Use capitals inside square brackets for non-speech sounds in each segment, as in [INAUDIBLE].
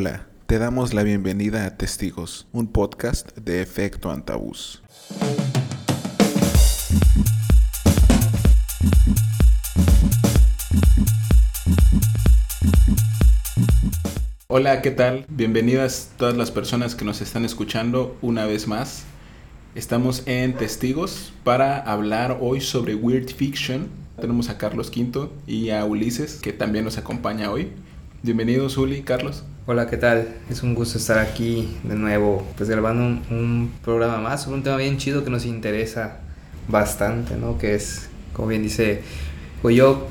Hola, te damos la bienvenida a Testigos, un podcast de efecto antabús. Hola, ¿qué tal? Bienvenidas todas las personas que nos están escuchando una vez más. Estamos en Testigos para hablar hoy sobre Weird Fiction. Tenemos a Carlos Quinto y a Ulises, que también nos acompaña hoy. Bienvenidos, Uli, Carlos. Hola, ¿qué tal? Es un gusto estar aquí de nuevo, pues grabando un, un programa más sobre un tema bien chido que nos interesa bastante, ¿no? Que es, como bien dice yo,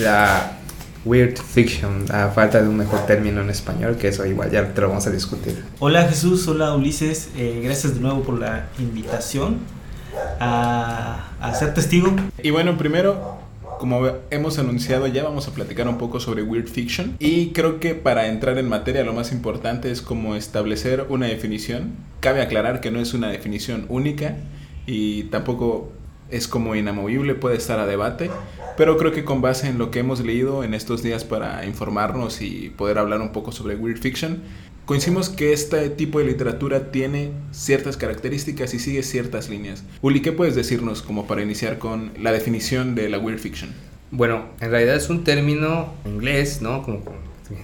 la weird fiction, a falta de un mejor término en español, que eso igual ya te lo vamos a discutir. Hola Jesús, hola Ulises, eh, gracias de nuevo por la invitación a, a ser testigo. Y bueno, primero, como hemos anunciado, ya vamos a platicar un poco sobre Weird Fiction. Y creo que para entrar en materia lo más importante es como establecer una definición. Cabe aclarar que no es una definición única y tampoco es como inamovible, puede estar a debate, pero creo que con base en lo que hemos leído en estos días para informarnos y poder hablar un poco sobre Weird Fiction, coincidimos que este tipo de literatura tiene ciertas características y sigue ciertas líneas. Uli, ¿qué puedes decirnos como para iniciar con la definición de la Weird Fiction? Bueno, en realidad es un término inglés, ¿no? Como,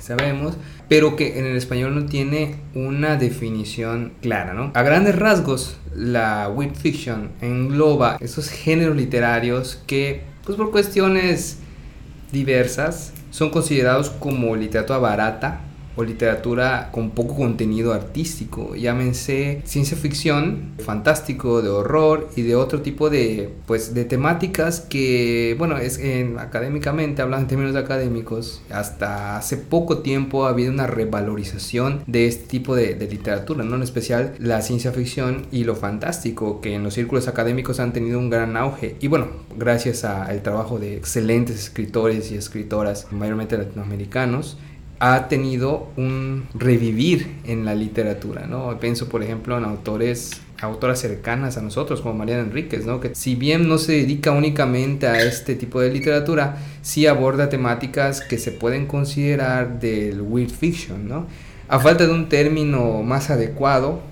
sabemos, pero que en el español no tiene una definición clara, ¿no? A grandes rasgos, la weird fiction engloba esos géneros literarios que, pues por cuestiones diversas, son considerados como literatura barata literatura con poco contenido artístico, llámense ciencia ficción, fantástico, de horror y de otro tipo de pues de temáticas que bueno, es en, académicamente hablando en términos académicos, hasta hace poco tiempo ha habido una revalorización de este tipo de, de literatura, no en especial la ciencia ficción y lo fantástico que en los círculos académicos han tenido un gran auge. Y bueno, gracias al trabajo de excelentes escritores y escritoras mayormente latinoamericanos ha tenido un revivir en la literatura, ¿no? Pienso, por ejemplo, en autores autoras cercanas a nosotros como Mariana Enríquez, ¿no? que si bien no se dedica únicamente a este tipo de literatura, sí aborda temáticas que se pueden considerar del weird fiction. ¿no? A falta de un término más adecuado,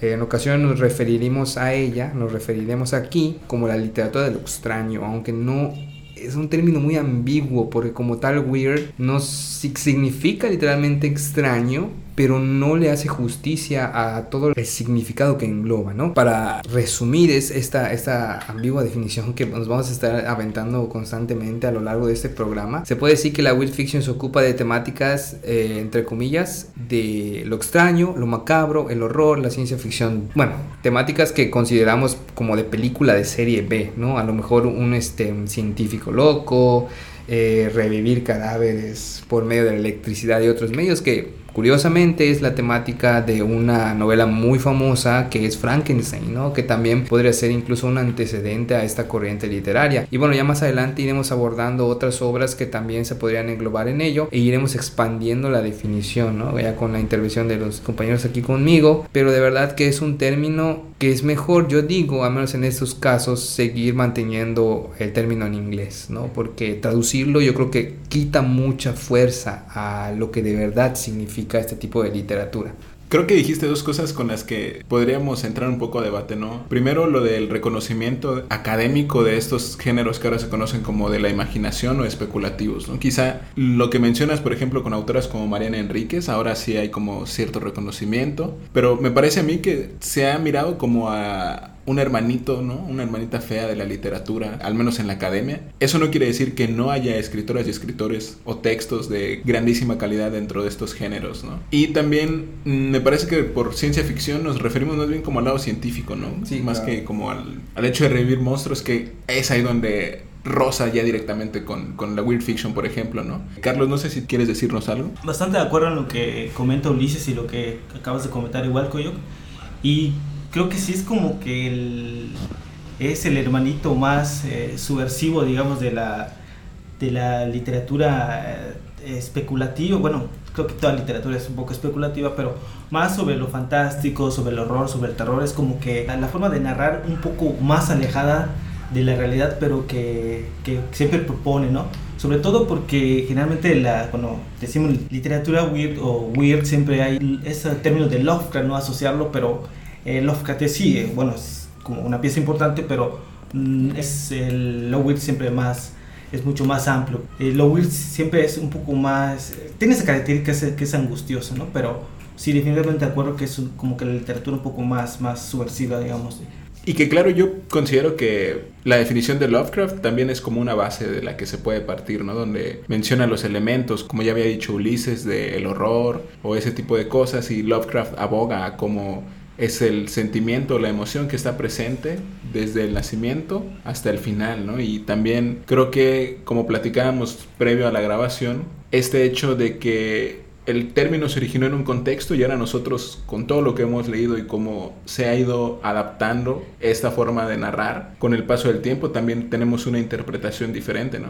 en ocasiones nos referiremos a ella, nos referiremos aquí como la literatura de lo extraño, aunque no es un término muy ambiguo porque como tal weird no significa literalmente extraño, pero no le hace justicia a todo el significado que engloba, ¿no? Para resumir es esta, esta ambigua definición que nos vamos a estar aventando constantemente a lo largo de este programa, se puede decir que la weird fiction se ocupa de temáticas, eh, entre comillas, de lo extraño, lo macabro, el horror, la ciencia ficción, bueno, temáticas que consideramos como de película de serie B, ¿no? A lo mejor un, este, científico loco, eh, revivir cadáveres por medio de la electricidad y otros medios que Curiosamente es la temática de una novela muy famosa que es Frankenstein, ¿no? que también podría ser incluso un antecedente a esta corriente literaria. Y bueno, ya más adelante iremos abordando otras obras que también se podrían englobar en ello e iremos expandiendo la definición, ¿no? ya con la intervención de los compañeros aquí conmigo, pero de verdad que es un término que es mejor, yo digo, al menos en estos casos, seguir manteniendo el término en inglés, ¿no? Porque traducirlo yo creo que quita mucha fuerza a lo que de verdad significa este tipo de literatura. Creo que dijiste dos cosas con las que podríamos entrar un poco a debate, ¿no? Primero, lo del reconocimiento académico de estos géneros que ahora se conocen como de la imaginación o especulativos, ¿no? Quizá lo que mencionas, por ejemplo, con autoras como Mariana Enríquez, ahora sí hay como cierto reconocimiento, pero me parece a mí que se ha mirado como a un hermanito, ¿no? Una hermanita fea de la literatura, al menos en la academia. Eso no quiere decir que no haya escritoras y escritores o textos de grandísima calidad dentro de estos géneros, ¿no? Y también mm, me parece que por ciencia ficción nos referimos más bien como al lado científico, ¿no? Sí, más que como al, al hecho de revivir monstruos, que es ahí donde rosa ya directamente con, con, la weird fiction, por ejemplo, ¿no? Carlos, no sé si quieres decirnos algo. Bastante de acuerdo en lo que comenta Ulises y lo que acabas de comentar igual, Coyoc. Y creo que sí es como que el, es el hermanito más eh, subversivo, digamos, de la, de la literatura eh, especulativa. Bueno, creo que toda literatura es un poco especulativa, pero más sobre lo fantástico, sobre el horror, sobre el terror, es como que la forma de narrar un poco más alejada de la realidad, pero que, que siempre propone, ¿no? Sobre todo porque generalmente la, cuando decimos literatura weird o weird siempre hay ese término de Lovecraft, no asociarlo, pero eh, Lovecraft sí, eh, bueno, es como una pieza importante, pero mm, es el, lo weird siempre más es mucho más amplio. Eh, siempre es un poco más, tiene esa característica que es, angustioso, ¿no? Pero sí, definitivamente de acuerdo que es como que la literatura un poco más, más subversiva, digamos. Y que claro, yo considero que la definición de Lovecraft también es como una base de la que se puede partir, ¿no? Donde menciona los elementos, como ya había dicho Ulises, del horror o ese tipo de cosas, y Lovecraft aboga a cómo es el sentimiento, la emoción que está presente desde el nacimiento hasta el final, ¿no? Y también creo que, como platicábamos previo a la grabación, este hecho de que el término se originó en un contexto y ahora nosotros, con todo lo que hemos leído y cómo se ha ido adaptando esta forma de narrar, con el paso del tiempo también tenemos una interpretación diferente, ¿no?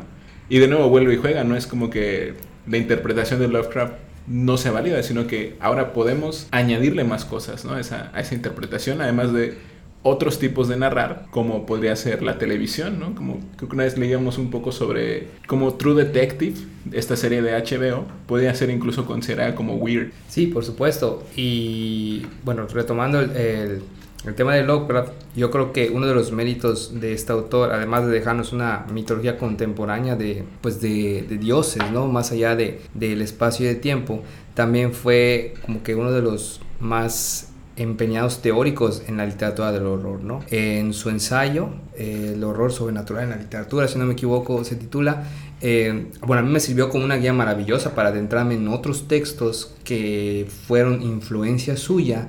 Y de nuevo vuelve y juega, no es como que la interpretación de Lovecraft no sea válida, sino que ahora podemos añadirle más cosas ¿no? esa, a esa interpretación, además de otros tipos de narrar, como podría ser la televisión, ¿no? Como creo que una vez leíamos un poco sobre como True Detective, esta serie de HBO, podría ser incluso considerada como weird. Sí, por supuesto. Y bueno, retomando el tema de Lovecraft, yo creo que uno de los méritos de este autor, además de dejarnos una mitología contemporánea de, pues de, dioses, ¿no? Más allá de, del espacio y de tiempo, también fue como que uno de los más empeñados teóricos en la literatura del horror, ¿no? En su ensayo, eh, El horror sobrenatural en la literatura, si no me equivoco, se titula. Eh, bueno, a mí me sirvió como una guía maravillosa para adentrarme en otros textos que fueron influencia suya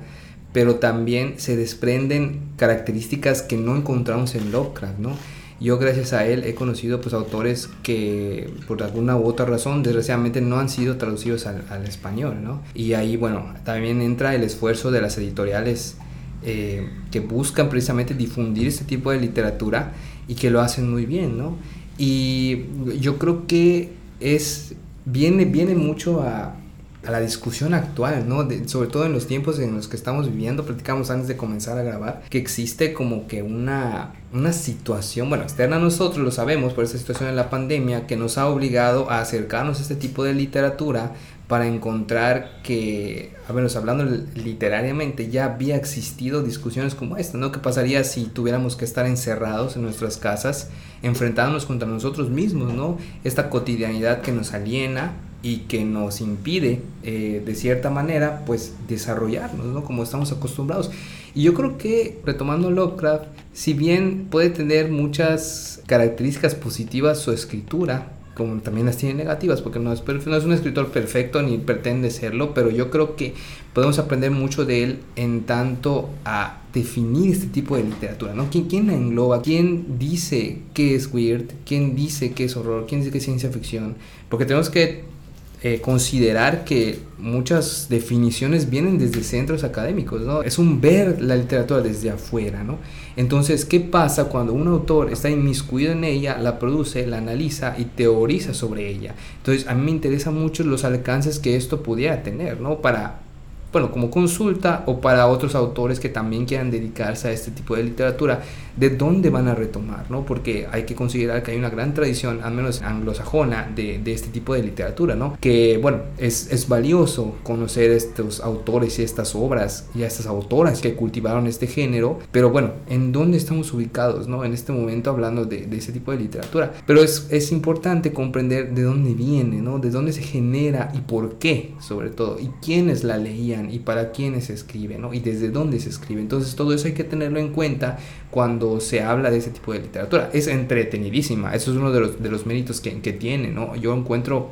pero también se desprenden características que no encontramos en Lovecraft, ¿no? Yo gracias a él he conocido pues autores que por alguna u otra razón desgraciadamente no han sido traducidos al, español, ¿no? Y ahí bueno, también entra el esfuerzo de las editoriales eh, que buscan precisamente difundir este tipo de literatura y que lo hacen muy bien, ¿no? Y yo creo que es, viene, viene mucho a, a la discusión actual, ¿no? sobre todo en los tiempos en los que estamos viviendo, platicamos antes de comenzar a grabar, que existe como que una, una situación, bueno, externa a nosotros, lo sabemos por esta situación de la pandemia, que nos ha obligado a acercarnos a este tipo de literatura para encontrar que, a ver, hablando literariamente, ya había existido discusiones como esta, ¿no? ¿Qué pasaría si tuviéramos que estar encerrados en nuestras casas, enfrentándonos contra nosotros mismos, ¿no? Esta cotidianidad que nos aliena, y que nos impide eh, de cierta manera pues desarrollarnos, ¿no? Como estamos acostumbrados. Y yo creo que retomando Lovecraft, si bien puede tener muchas características positivas su escritura, como también las tiene negativas, porque no es, no es un escritor perfecto ni pretende serlo, pero yo creo que podemos aprender mucho de él en tanto a definir este tipo de literatura, ¿no? ¿Quién, quién la engloba? ¿Quién dice qué es weird? ¿Quién dice qué es horror? ¿Quién dice qué es ciencia ficción? Porque tenemos que eh, considerar que muchas definiciones vienen desde centros académicos, ¿no? Es un ver la literatura desde afuera, ¿no? Entonces, ¿qué pasa cuando un autor está inmiscuido en ella, la produce, la analiza y teoriza sobre ella? Entonces, a mí me interesan mucho los alcances que esto pudiera tener, ¿no? Para bueno, como consulta o para otros autores que también quieran dedicarse a este tipo de literatura, de dónde van a retomar, ¿no? Porque hay que considerar que hay una gran tradición, al menos anglosajona, de, de este tipo de literatura, ¿no? Que, bueno, es, es, valioso conocer estos autores y estas obras y a estas autoras que cultivaron este género, pero bueno, ¿en dónde estamos ubicados, ¿no? En este momento hablando de, de ese tipo de literatura. Pero es, es importante comprender de dónde viene, ¿no? De dónde se genera y por qué, sobre todo, y quiénes la leían y para quiénes se escribe, ¿no? Y desde dónde se escribe. Entonces todo eso hay que tenerlo en cuenta cuando se habla de ese tipo de literatura. Es entretenidísima, eso es uno de los, de los méritos que, que tiene, ¿no? Yo encuentro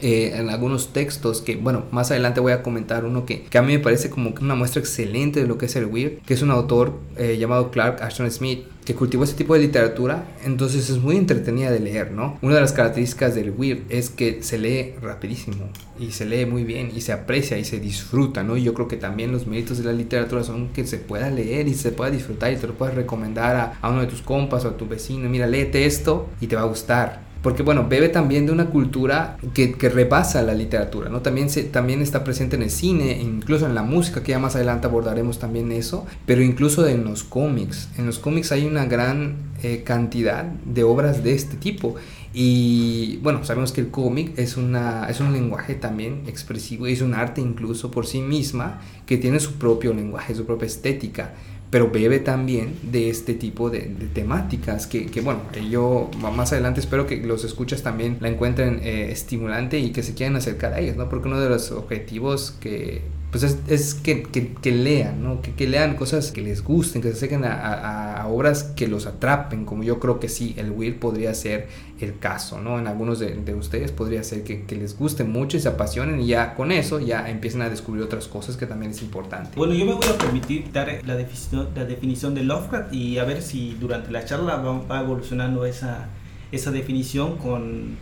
eh, en algunos textos que, bueno, más adelante voy a comentar uno que, que, a mí me parece como una muestra excelente de lo que es el weird, que es un autor eh, llamado Clark Ashton Smith, que cultivó este tipo de literatura, entonces es muy entretenida de leer, ¿no? Una de las características del weird es que se lee rapidísimo y se lee muy bien y se aprecia y se disfruta, ¿no? Y yo creo que también los méritos de la literatura son que se pueda leer y se pueda disfrutar y te lo puedas recomendar a, a uno de tus compas o a tu vecino, mira, léete esto y te va a gustar porque bueno, bebe también de una cultura que, que repasa la literatura, ¿no? También, se, también está presente en el cine, incluso en la música, que ya más adelante abordaremos también eso, pero incluso en los cómics. En los cómics hay una gran eh, cantidad de obras de este tipo Y bueno, sabemos que el cómic es, una, es un lenguaje también expresivo, es un arte incluso por sí misma que tiene su propio lenguaje, su propia estética pero bebe también de este tipo de, temáticas que, que, bueno, yo más adelante espero que los escuchas también la encuentren eh, estimulante y que se quieran acercar a ellos, ¿no? Porque uno de los objetivos que pues es, que, que, lean, ¿no? Que, que, lean cosas que les gusten, que se acerquen a, a, obras que los atrapen, como yo creo que sí, el Will podría ser el caso, ¿no? En algunos de, de ustedes podría ser que, les guste mucho y se apasionen y ya con eso ya empiecen a descubrir otras cosas que también es importante. Bueno, yo me voy a permitir dar la definición, la definición de Lovecraft y a ver si durante la charla va, va evolucionando esa, esa definición con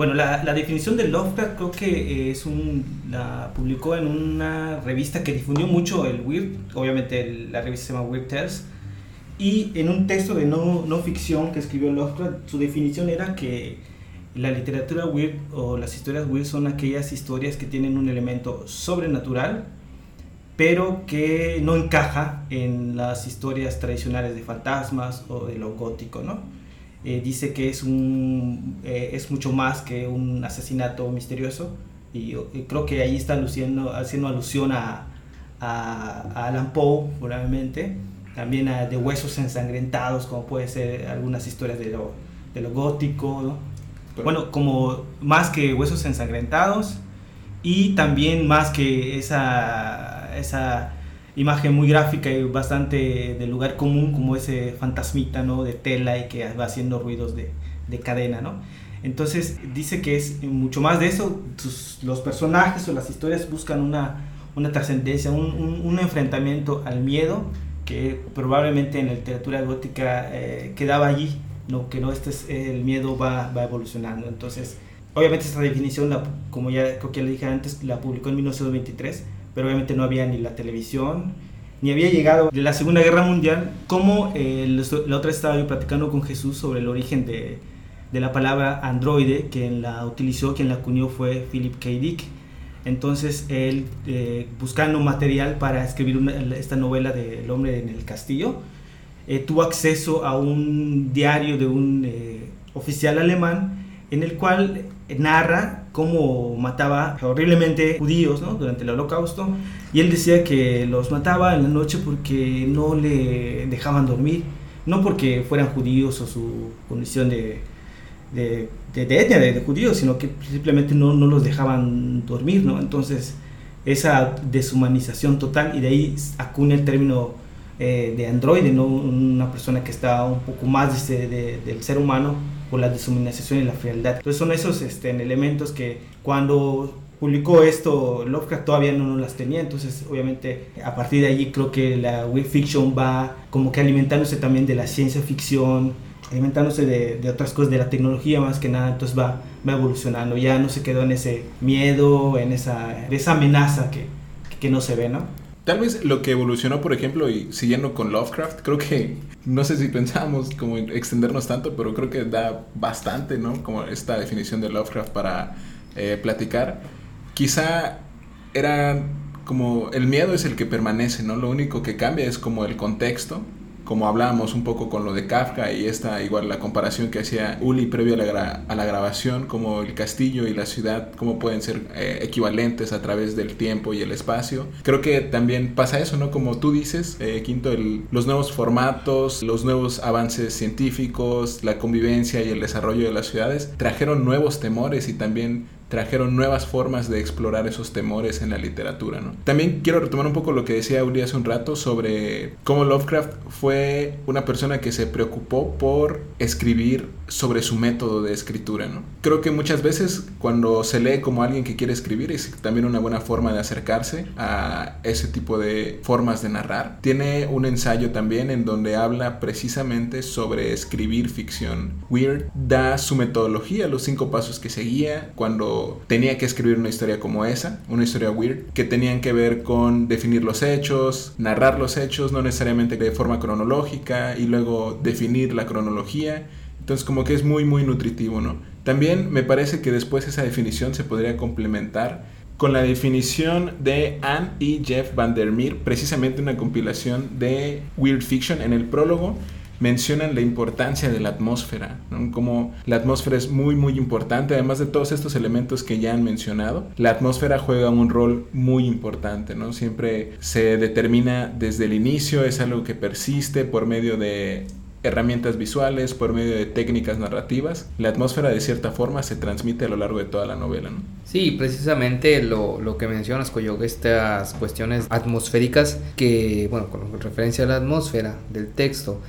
bueno, la, la, definición de Lovecraft creo que es un, la publicó en una revista que difundió mucho el Weird, obviamente la revista se llama Weird Tales, y en un texto de no, no ficción que escribió Lovecraft, su definición era que la literatura weird o las historias weird son aquellas historias que tienen un elemento sobrenatural, pero que no encaja en las historias tradicionales de fantasmas o de lo gótico, ¿no? Eh, dice que es, un, eh, es mucho más que un asesinato misterioso. Y, creo que ahí está luciendo, haciendo alusión a, a, Alan Poe, probablemente, también a de huesos ensangrentados, como puede ser algunas historias de lo, de lo gótico, bueno, como más que huesos ensangrentados y también más que esa, esa imagen muy gráfica y bastante de lugar común como ese fantasmita, ¿no? De tela y que va haciendo ruidos de, de cadena, ¿no? Entonces dice que es mucho más de eso, los personajes o las historias buscan una, una trascendencia, un, un, enfrentamiento al miedo que probablemente en la literatura gótica eh, quedaba allí, ¿no? que no este es, el miedo va, va evolucionando. Entonces, obviamente esta definición, la, como ya creo que le dije antes, la publicó en 1923 pero obviamente no había ni la televisión, ni había llegado de la Segunda Guerra Mundial, como eh, la otra estaba yo platicando con Jesús sobre el origen de, de la palabra androide, quien la utilizó, quien la acuñó fue Philip K. Dick. Entonces él, eh, buscando material para escribir esta novela de El hombre en el castillo, eh, tuvo acceso a un diario de un oficial alemán en el cual narra cómo mataba horriblemente judíos durante el holocausto y él decía que los mataba en la noche porque no le dejaban dormir, no porque fueran judíos o su condición de, de, de, etnia de, judíos, sino que simplemente no, no los dejaban dormir, ¿no? Entonces esa deshumanización total y de ahí acuña el término eh, de androide, ¿no? una persona que está un poco más del ser humano por la deshumanización y la frialdad. Entonces son esos este, elementos que cuando publicó esto, Lovecraft todavía no, las tenía, entonces obviamente a partir de allí creo que la weird fiction va como que alimentándose también de la ciencia ficción, alimentándose de, de, otras cosas, de la tecnología más que nada, entonces va, va evolucionando, ya no se quedó en ese miedo, en esa, esa amenaza que, que no se ve, ¿no? Tal vez lo que evolucionó, por ejemplo, y siguiendo con Lovecraft, creo que no sé si pensamos como extendernos tanto, pero creo que da bastante, ¿no? Como esta definición de Lovecraft para eh, platicar. Quizá era como el miedo es el que permanece, ¿no? Lo único que cambia es como el contexto como hablábamos un poco con lo de Kafka y esta igual la comparación que hacía Uli previo a la, a la grabación, como el castillo y la ciudad, cómo pueden ser eh, equivalentes a través del tiempo y el espacio. Creo que también pasa eso, ¿no? Como tú dices, eh, Quinto, el, los nuevos formatos, los nuevos avances científicos, la convivencia y el desarrollo de las ciudades trajeron nuevos temores y también trajeron nuevas formas de explorar esos temores en la literatura. ¿no? También quiero retomar un poco lo que decía Uri hace un rato sobre cómo Lovecraft fue una persona que se preocupó por escribir sobre su método de escritura. ¿no? Creo que muchas veces cuando se lee como alguien que quiere escribir es también una buena forma de acercarse a ese tipo de formas de narrar. Tiene un ensayo también en donde habla precisamente sobre escribir ficción. Weird da su metodología, los cinco pasos que seguía cuando tenía que escribir una historia como esa, una historia weird, que tenían que ver con definir los hechos, narrar los hechos, no necesariamente de forma cronológica, y luego definir la cronología. Entonces como que es muy, muy nutritivo, ¿no? También me parece que después esa definición se podría complementar con la definición de Anne y Jeff Vandermeer, precisamente una compilación de Weird Fiction en el prólogo mencionan la importancia de la atmósfera, como la atmósfera es muy muy importante, además de todos estos elementos que ya han mencionado, la atmósfera juega un rol muy importante, ¿no? Siempre se determina desde el inicio, es algo que persiste por medio de herramientas visuales, por medio de técnicas narrativas, la atmósfera de cierta forma se transmite a lo largo de toda la novela. ¿no? Sí, precisamente lo, lo que mencionas, Coyote, estas cuestiones atmosféricas que, bueno, con referencia a la atmósfera del texto,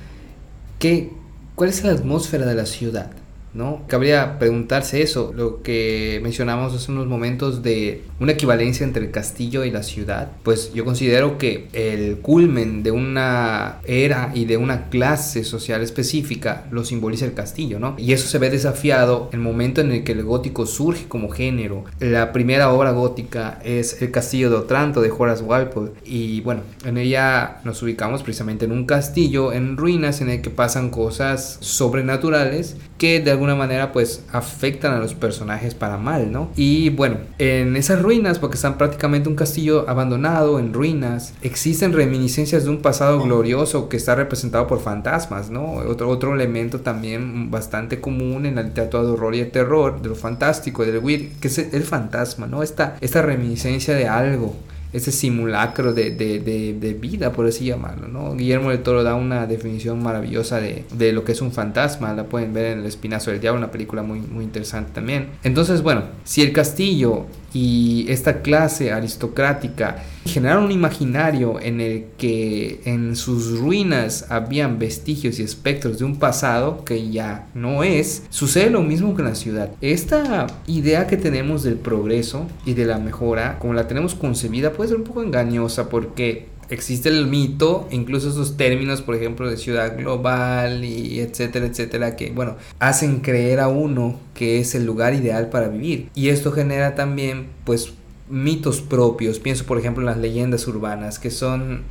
¿qué, ¿cuál es la atmósfera de la ciudad? ¿No? Cabría preguntarse eso, lo que mencionamos hace unos momentos de una equivalencia entre el castillo y la ciudad. Pues yo considero que el culmen de una era y de una clase social específica lo simboliza el castillo, ¿no? Y eso se ve desafiado el momento en el que el gótico surge como género. La primera obra gótica es El Castillo de Otranto de Horace Walpole y bueno, en ella nos ubicamos precisamente en un castillo en ruinas en el que pasan cosas sobrenaturales que de alguna manera pues afectan a los personajes para mal, ¿no? Y bueno, en esas ruinas, porque están prácticamente un castillo abandonado, en ruinas, existen reminiscencias de un pasado glorioso que está representado por fantasmas, ¿no? Otro, otro elemento también bastante común en la literatura de horror y de terror, de lo fantástico, del weird, que es el fantasma, ¿no? Esta, esta reminiscencia de algo ese simulacro de, de, de, vida, por así llamarlo, ¿no? Guillermo del Toro da una definición maravillosa de, de, lo que es un fantasma, la pueden ver en El Espinazo del Diablo, una película muy, muy interesante también. Entonces, bueno, si el castillo y esta clase aristocrática generaron un imaginario en el que en sus ruinas habían vestigios y espectros de un pasado que ya no es, sucede lo mismo que en la ciudad. Esta idea que tenemos del progreso y de la mejora, como la tenemos concebida, puede ser un poco engañosa porque existe el mito, incluso esos términos, por ejemplo, de ciudad global y etcétera, etcétera, que, bueno, hacen creer a uno que es el lugar ideal para vivir. Y esto genera también, pues, mitos propios. Pienso, por ejemplo, en las leyendas urbanas, que son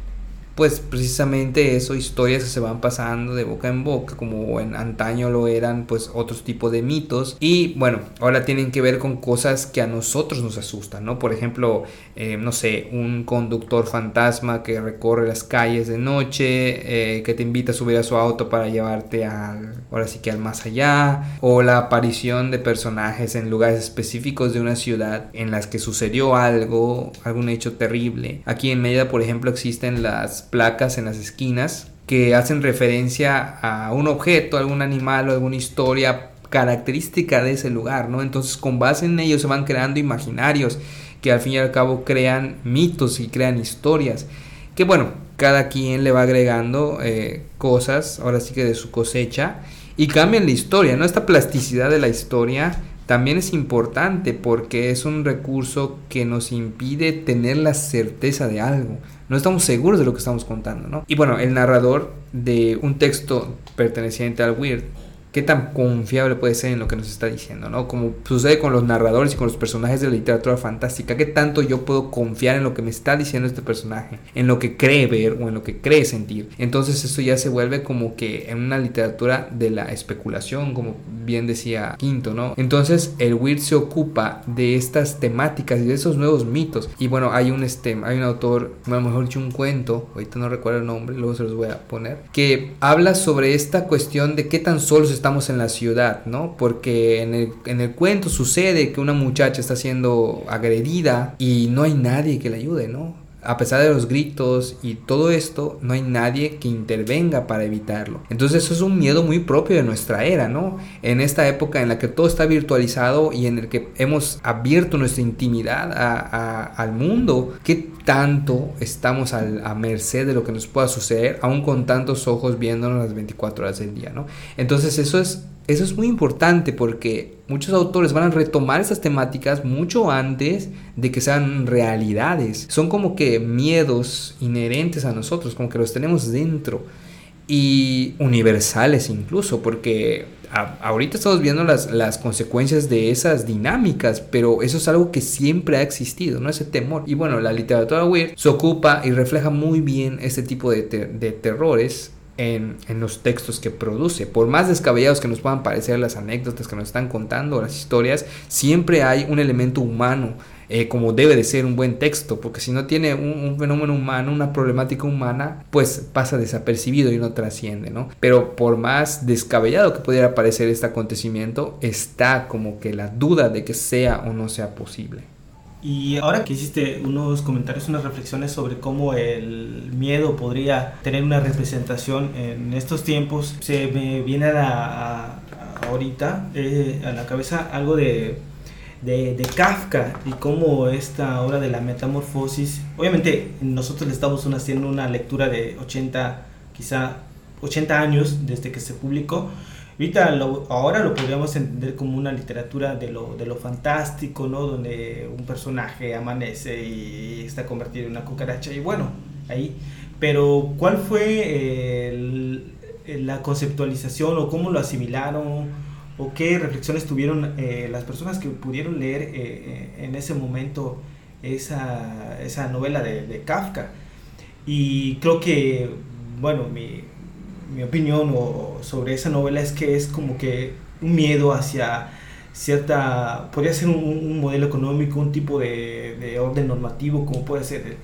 pues precisamente eso, historias que se van pasando de boca en boca, como en antaño lo eran pues otros tipos de mitos y bueno, ahora tienen que ver con cosas que a nosotros nos asustan, ¿no? Por ejemplo, eh, no sé, un conductor fantasma que recorre las calles de noche, eh, que te invita a subir a su auto para llevarte al, ahora sí que al más allá, o la aparición de personajes en lugares específicos de una ciudad en las que sucedió algo, algún hecho terrible. Aquí en Mérida, por ejemplo, existen las placas en las esquinas que hacen referencia a un objeto, algún animal o alguna historia característica de ese lugar, ¿no? Entonces con base en ello se van creando imaginarios que al fin y al cabo crean mitos y crean historias. Que bueno, cada quien le va agregando eh, cosas, ahora sí que de su cosecha, y cambian la historia, ¿no? Esta plasticidad de la historia también es importante porque es un recurso que nos impide tener la certeza de algo no estamos seguros de lo que estamos contando, ¿no? Y bueno, el narrador de un texto perteneciente al Weird qué tan confiable puede ser en lo que nos está diciendo, ¿no? Como sucede con los narradores y con los personajes de la literatura fantástica, qué tanto yo puedo confiar en lo que me está diciendo este personaje, en lo que cree ver o en lo que cree sentir. Entonces eso ya se vuelve como que en una literatura de la especulación, como bien decía Quinto, ¿no? Entonces el Weird se ocupa de estas temáticas y de esos nuevos mitos. Y bueno, hay un, este, hay un autor, lo mejor dicho un cuento, ahorita no recuerdo el nombre, luego se los voy a poner, que habla sobre esta cuestión de qué tan solos estamos en la ciudad, ¿no? Porque en el, en el cuento sucede que una muchacha está siendo agredida y no hay nadie que le ayude, ¿no? A pesar de los gritos y todo esto, no hay nadie que intervenga para evitarlo. Entonces eso es un miedo muy propio de nuestra era, ¿no? En esta época en la que todo está virtualizado y en el que hemos abierto nuestra intimidad al mundo, ¿qué tanto estamos a merced de lo que nos pueda suceder, aún con tantos ojos viéndonos las 24 horas del día, ¿no? Entonces eso es eso es muy importante porque muchos autores van a retomar esas temáticas mucho antes de que sean realidades. Son como que miedos inherentes a nosotros, como que los tenemos dentro y universales incluso, porque ahorita estamos viendo las, las, consecuencias de esas dinámicas, pero eso es algo que siempre ha existido, ¿no? Ese temor. Y bueno, la literatura weird se ocupa y refleja muy bien este tipo de, de terrores en, los textos que produce. Por más descabellados que nos puedan parecer las anécdotas que nos están contando, las historias, siempre hay un elemento humano eh, como debe de ser un buen texto, porque si no tiene un, fenómeno humano, una problemática humana, pues pasa desapercibido y no trasciende, ¿no? Pero por más descabellado que pudiera parecer este acontecimiento, está como que la duda de que sea o no sea posible. Y ahora que hiciste unos comentarios, unas reflexiones sobre cómo el miedo podría tener una representación en estos tiempos, se me viene a, ahorita eh, a la cabeza algo de, de, de, Kafka y cómo esta obra de la metamorfosis, obviamente nosotros le estamos haciendo una lectura de 80, quizá 80 años desde que se publicó, Ahorita ahora lo podríamos entender como una literatura de lo, de lo fantástico, ¿no? Donde un personaje amanece y está convertido en una cucaracha y bueno, ahí. Pero ¿cuál fue la conceptualización o cómo lo asimilaron o qué reflexiones tuvieron eh, las personas que pudieron leer eh, eh, en ese momento esa, esa novela de, de Kafka? Y creo que, bueno, mi, mi opinión o sobre esa novela es que es como que un miedo hacia cierta, podría ser un, modelo económico, un tipo de, orden normativo como puede ser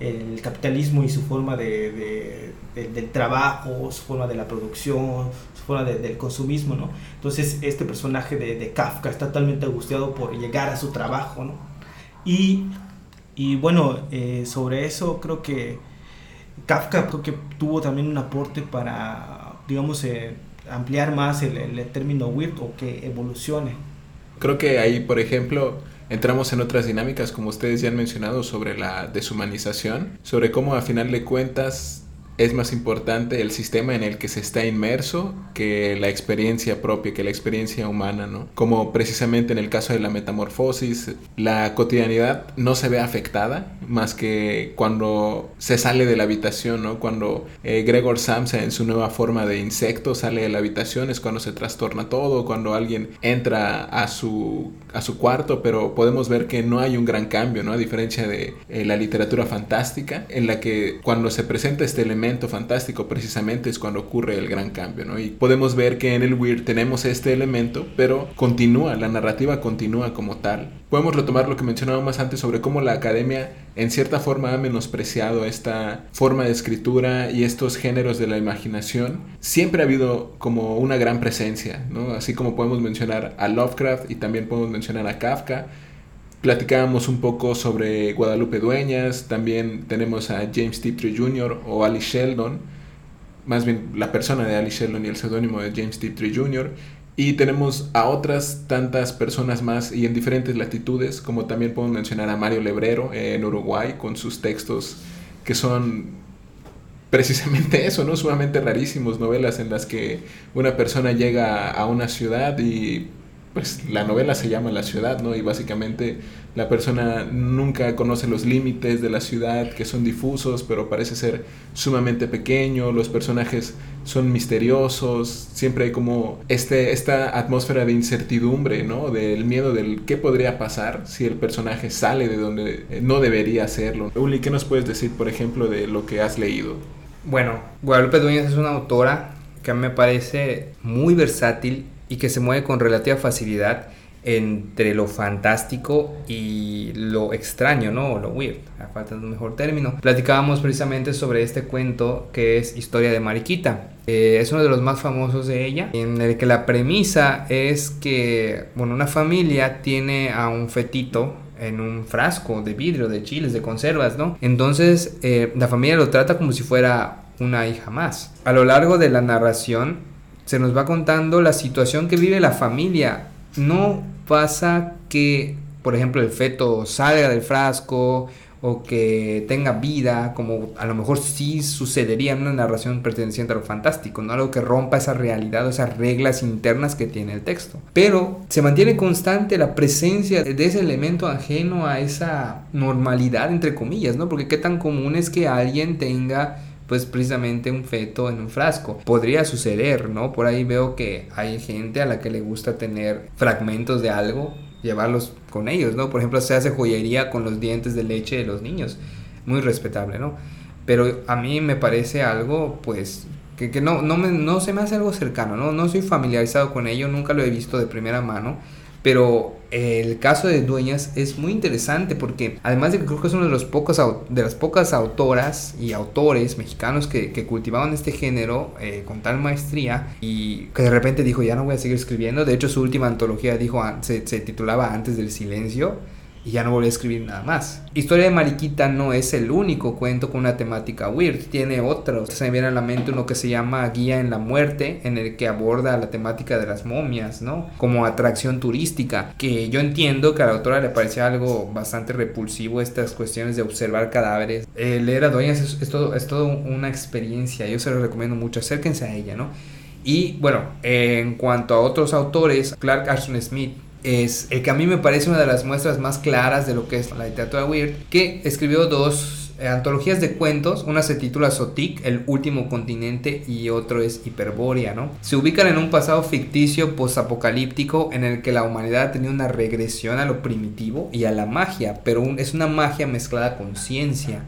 el, capitalismo y su forma de, del trabajo, su forma de la producción, su forma del consumismo, ¿no? Entonces este personaje de, Kafka está totalmente angustiado por llegar a su trabajo, ¿no? Y, y bueno, eh, sobre eso creo que Kafka creo que tuvo también un aporte para, digamos, eh, ampliar más el, el, término weird o que evolucione. Creo que ahí, por ejemplo, entramos en otras dinámicas, como ustedes ya han mencionado, sobre la deshumanización, sobre cómo a final de cuentas es más importante el sistema en el que se está inmerso que la experiencia propia, que la experiencia humana, ¿no? Como precisamente en el caso de la metamorfosis, la cotidianidad no se ve afectada más que cuando se sale de la habitación, ¿no? Cuando eh, Gregor Samsa en su nueva forma de insecto sale de la habitación es cuando se trastorna todo, cuando alguien entra a su, a su cuarto, pero podemos ver que no hay un gran cambio, ¿no? A diferencia de eh, la literatura fantástica, en la que cuando se presenta este elemento fantástico precisamente es cuando ocurre el gran cambio, ¿no? Y podemos ver que en el Weird tenemos este elemento, pero continúa, la narrativa continúa como tal. Podemos retomar lo que mencionábamos antes sobre cómo la academia en cierta forma ha menospreciado esta forma de escritura y estos géneros de la imaginación. Siempre ha habido como una gran presencia, ¿no? Así como podemos mencionar a Lovecraft y también podemos mencionar a Kafka Platicábamos un poco sobre Guadalupe Dueñas, también tenemos a James Tiptree Jr. o Ali Sheldon, más bien la persona de Ali Sheldon y el seudónimo de James Tiptree Jr. Y tenemos a otras tantas personas más y en diferentes latitudes, como también podemos mencionar a Mario Lebrero en Uruguay con sus textos que son precisamente [LAUGHS] eso, ¿no? Sumamente rarísimos, novelas en las que una persona llega a una ciudad y pues la novela se llama La ciudad, ¿no? Y básicamente la persona nunca conoce los límites de la ciudad, que son difusos, pero parece ser sumamente pequeño, los personajes son misteriosos, siempre hay como este, esta atmósfera de incertidumbre, ¿no? Del miedo del qué podría pasar si el personaje sale de donde no debería hacerlo. Uli, ¿qué nos puedes decir, por ejemplo, de lo que has leído? Bueno, Guadalupe Dueñas es una autora que a mí me parece muy versátil y que se mueve con relativa facilidad entre lo fantástico y lo extraño, ¿no? O lo weird, a falta de un mejor término. Platicábamos precisamente sobre este cuento que es Historia de Mariquita. Eh, es uno de los más famosos de ella, en el que la premisa es que, bueno, una familia tiene a un fetito en un frasco de vidrio, de chiles, de conservas, ¿no? Entonces, eh, la familia lo trata como si fuera una hija más. A lo largo de la narración, se nos va contando la situación que vive la familia. No pasa que, por ejemplo, el feto salga del frasco o que tenga vida, como a lo mejor sí sucedería en una narración perteneciente a lo fantástico, no algo que rompa esa realidad o esas reglas internas que tiene el texto. Pero se mantiene constante la presencia de ese elemento ajeno a esa normalidad, entre comillas, ¿no? Porque qué tan común es que alguien tenga pues precisamente un feto en un frasco. Podría suceder, ¿no? Por ahí veo que hay gente a la que le gusta tener fragmentos de algo, llevarlos con ellos, ¿no? Por ejemplo, se hace joyería con los dientes de leche de los niños. Muy respetable, ¿no? Pero a mí me parece algo, pues, que, no, no, me, no se me hace algo cercano, ¿no? No soy familiarizado con ello, nunca lo he visto de primera mano, Pero el caso de Dueñas es muy interesante porque además de que creo que es una de, los pocos, de las pocas autoras y autores mexicanos que, cultivaban este género eh, con tal maestría y que de repente dijo ya no voy a seguir escribiendo, de hecho su última antología dijo se titulaba Antes del Silencio y ya no volví a escribir nada más. Historia de Mariquita no es el único cuento con una temática weird, tiene otros. Se me viene a la mente uno que se llama Guía en la Muerte, en el que aborda la temática de las momias, ¿no? Como atracción turística, que yo entiendo que a la autora le parecía algo bastante repulsivo estas cuestiones de observar cadáveres. leer a Dueñas es, todo, es todo una experiencia, yo se lo recomiendo mucho, acérquense a ella, ¿no? Y bueno, en cuanto a otros autores, Clark Ashton Smith es el que a mí me parece una de las muestras más claras de lo que es la literatura weird, que escribió dos eh, antologías de cuentos, una se titula Sotik, el último continente, y otro es Hiperbórea, ¿no? Se ubican en un pasado ficticio postapocalíptico en el que la humanidad tenía una regresión a lo primitivo y a la magia, pero es una magia mezclada con ciencia,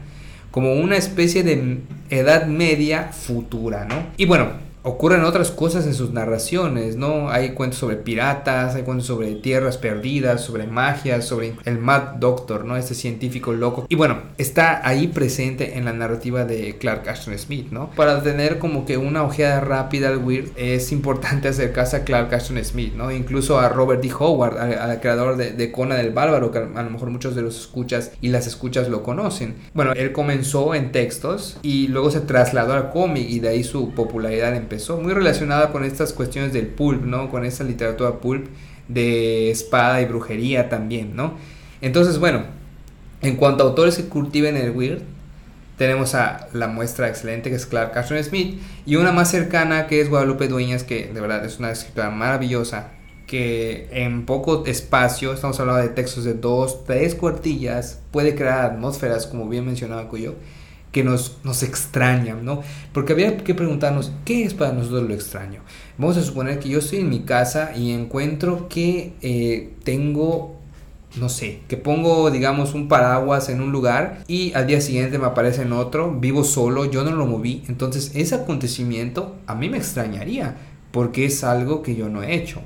como una especie de edad media futura, ¿no? Y bueno, ocurren otras cosas en sus narraciones, ¿no? Hay cuentos sobre piratas, hay cuentos sobre tierras perdidas, sobre magia, sobre el Mad Doctor, ¿no? Este científico loco. Y bueno, está ahí presente en la narrativa de Clark Ashton Smith, ¿no? Para tener como que una ojeada rápida al Weird es importante acercarse a Clark Ashton Smith, ¿no? Incluso a Robert D. Howard, al, creador de, de Kona del Bárbaro, que a, lo mejor muchos de los escuchas y las escuchas lo conocen. Bueno, él comenzó en textos y luego se trasladó al cómic y de ahí su popularidad empezó muy relacionada con estas cuestiones del pulp, ¿no? Con esta literatura pulp de espada y brujería también, ¿no? Entonces, bueno, en cuanto a autores que cultiven el weird, tenemos a la muestra excelente que es Clark Ashton Smith y una más cercana que es Guadalupe Dueñas, que de verdad es una escritora maravillosa, que en poco espacio, estamos hablando de textos de dos, tres cuartillas, puede crear atmósferas, como bien mencionaba Cuyo, que nos, nos extrañan, ¿no? Porque había que preguntarnos, ¿qué es para nosotros lo extraño? Vamos a suponer que yo estoy en mi casa y encuentro que eh, tengo no sé, que pongo, digamos, un paraguas en un lugar y al día siguiente me aparece en otro, vivo solo, yo no lo moví. Entonces, ese acontecimiento a mí me extrañaría porque es algo que yo no he hecho.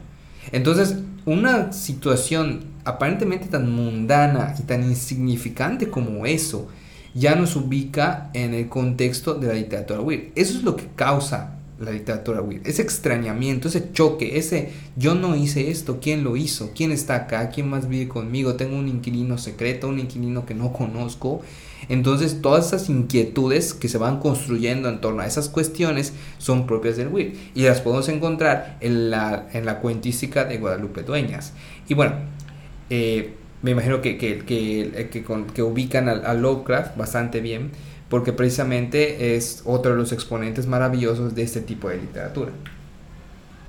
Entonces, una situación aparentemente tan mundana y tan insignificante como eso, ya nos ubica en el contexto de la literatura weird. Eso es lo que causa la literatura weird. Ese extrañamiento, ese choque, ese yo no hice esto, ¿quién lo hizo? ¿Quién está acá? ¿Quién más vive conmigo? Tengo un inquilino secreto, un inquilino que no conozco. Entonces todas esas inquietudes que se van construyendo en torno a esas cuestiones son propias del weird y las podemos encontrar en la, en la cuentística de Guadalupe Dueñas. Y bueno, eh, me imagino que, que, que, que ubican a, Lovecraft bastante bien, porque precisamente es otro de los exponentes maravillosos de este tipo de literatura.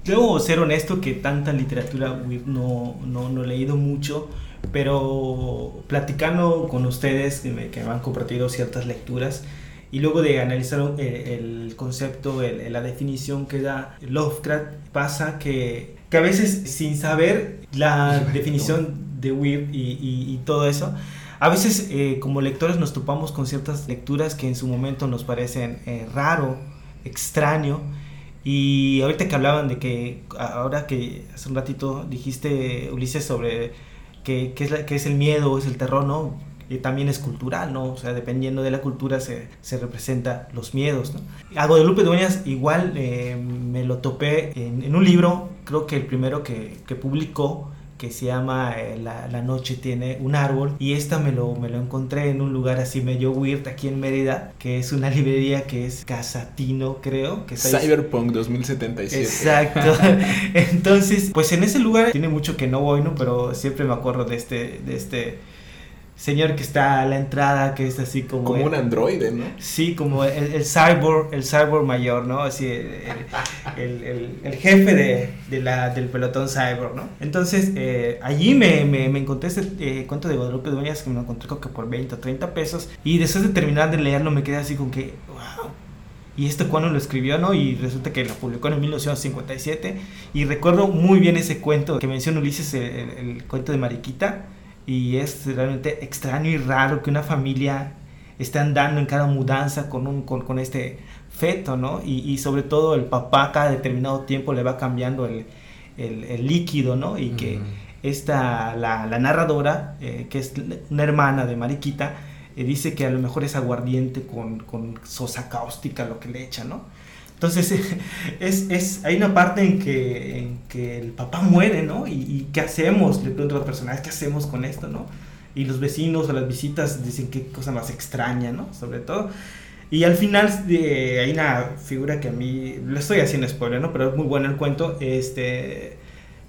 Debo ser honesto que tanta literatura no, no, no he leído mucho, pero platicando con ustedes que me, que me han compartido ciertas lecturas, y luego de analizar eh, el, concepto, la definición que da Lovecraft, pasa que, que a veces sin saber la [LAUGHS] definición de Weird y, todo eso. A veces eh, como lectores nos topamos con ciertas lecturas que en su momento nos parecen eh, raro, extraño. Y ahorita que hablaban de que, ahora que hace un ratito dijiste, Ulises, sobre qué que es, que es el miedo, es el terror, ¿no? Y también es cultural, ¿no? O sea, dependiendo de la cultura se, se representa los miedos, ¿no? A Guadalupe Dueñas igual eh, me lo topé en, en, un libro, creo que el primero que, que publicó, que se llama eh, la, la, noche tiene un árbol y esta me lo, me lo encontré en un lugar así medio weird aquí en Mérida que es una librería que es Casatino creo que Cyberpunk 2077 exacto. [LAUGHS] Entonces pues en ese lugar tiene mucho que no voy no pero siempre me acuerdo de este de este señor que está a la entrada, que es así como... Como un androide, ¿no? Sí, como el, el, cyborg, el cyborg mayor, ¿no? Así, el, el, el jefe de, de, la, del pelotón cyborg, ¿no? Entonces, eh, allí me, me, me, encontré este eh, cuento de Guadalupe Dueñas que me lo encontré creo que por 20 o 30 pesos. Y después de terminar de leerlo me quedé así con que, wow. ¿Y esto cuándo lo escribió, no? Y resulta que lo publicó en 1957. Y recuerdo muy bien ese cuento que menciona Ulises, el cuento de Mariquita y es realmente extraño y raro que una familia esté andando en cada mudanza con, un, con, con este feto, ¿no? Y, y, sobre todo el papá cada determinado tiempo le va cambiando el, el, el líquido, ¿no? Y que esta, la, la narradora, eh, que es una hermana de Mariquita, eh, dice que a lo mejor es aguardiente con, con sosa cáustica lo que le echa, ¿no? Entonces, [LAUGHS] es, es, hay una parte en que, en que el papá muere, ¿no? Y, ¿qué hacemos? Le pregunto a los personajes, ¿qué hacemos con esto, no? Y los vecinos o las visitas dicen qué cosa más extraña, ¿no? Sobre todo. Y al final eh, hay una figura que a mí, le estoy haciendo spoiler, ¿no? Pero es muy bueno el cuento, este,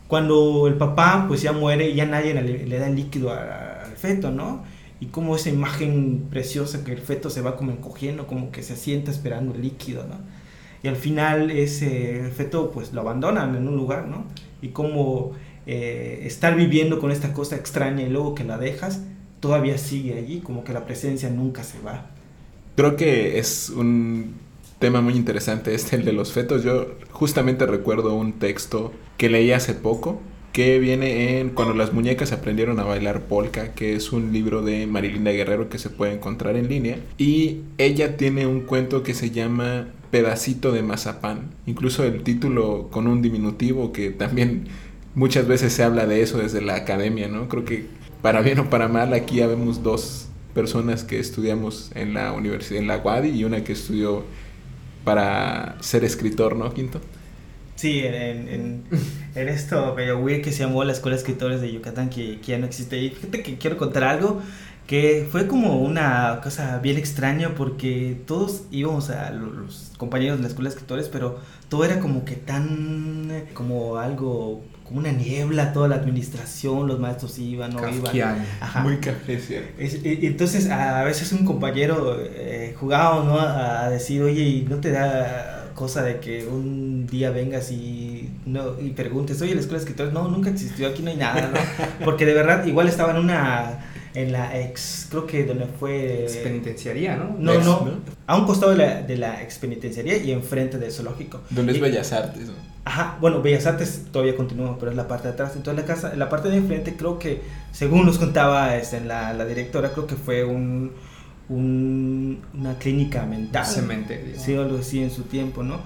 cuando el papá pues ya muere y ya nadie le, le da el líquido al feto, ¿no? Y como esa imagen preciosa que el feto se va como encogiendo, como que se sienta esperando el líquido, ¿no? Y al final ese feto pues lo abandonan en un lugar, ¿no? Y como eh, estar viviendo con esta cosa extraña y luego que la dejas, todavía sigue allí, como que la presencia nunca se va. Creo que es un tema muy interesante este, el de los fetos. Yo justamente recuerdo un texto que leí hace poco que viene en Cuando las muñecas aprendieron a bailar polka, que es un libro de Marilinda Guerrero que se puede encontrar en línea. Y ella tiene un cuento que se llama Pedacito de Mazapán. Incluso el título con un diminutivo que también muchas veces se habla de eso desde la academia, ¿no? Creo que para bien o para mal aquí habemos dos personas que estudiamos en la universidad, en la UADI, y una que estudió para ser escritor, ¿no, Quinto? Sí, en, en, en, [LAUGHS] en esto medio weird que se llamó la Escuela de Escritores de Yucatán, que, que ya no existe. Y fíjate que quiero contar algo que fue como una cosa bien extraña porque todos íbamos a lo- los compañeros de la Escuela de Escritores, pero todo era como que tan, eh, como algo, como una niebla, toda la administración, los maestros iban, no iban. Ajá. Muy café, entonces a veces un compañero eh, jugábamos ¿no? a decir, oye, ¿y no te da cosa de que un día vengas y, no, y preguntes, oye, la escuela de escritores, no, nunca existió, aquí no hay nada, ¿no? [LAUGHS] Porque de verdad, igual estaba en una, en la ex, creo que donde fue... Es penitenciaría, ¿no? No, Ex, no, ¿no? a un costado de la, de la ex penitenciaría y enfrente del zoológico. Donde es Bellas Artes, ¿no? Ajá, bueno, Bellas Artes todavía continúa, pero es la parte de atrás. Entonces la casa, la parte de enfrente creo que, según nos contaba este, la, la directora, creo que fue un, un- una clínica mental. Cementerio. Sí, algo así en su tiempo, ¿no?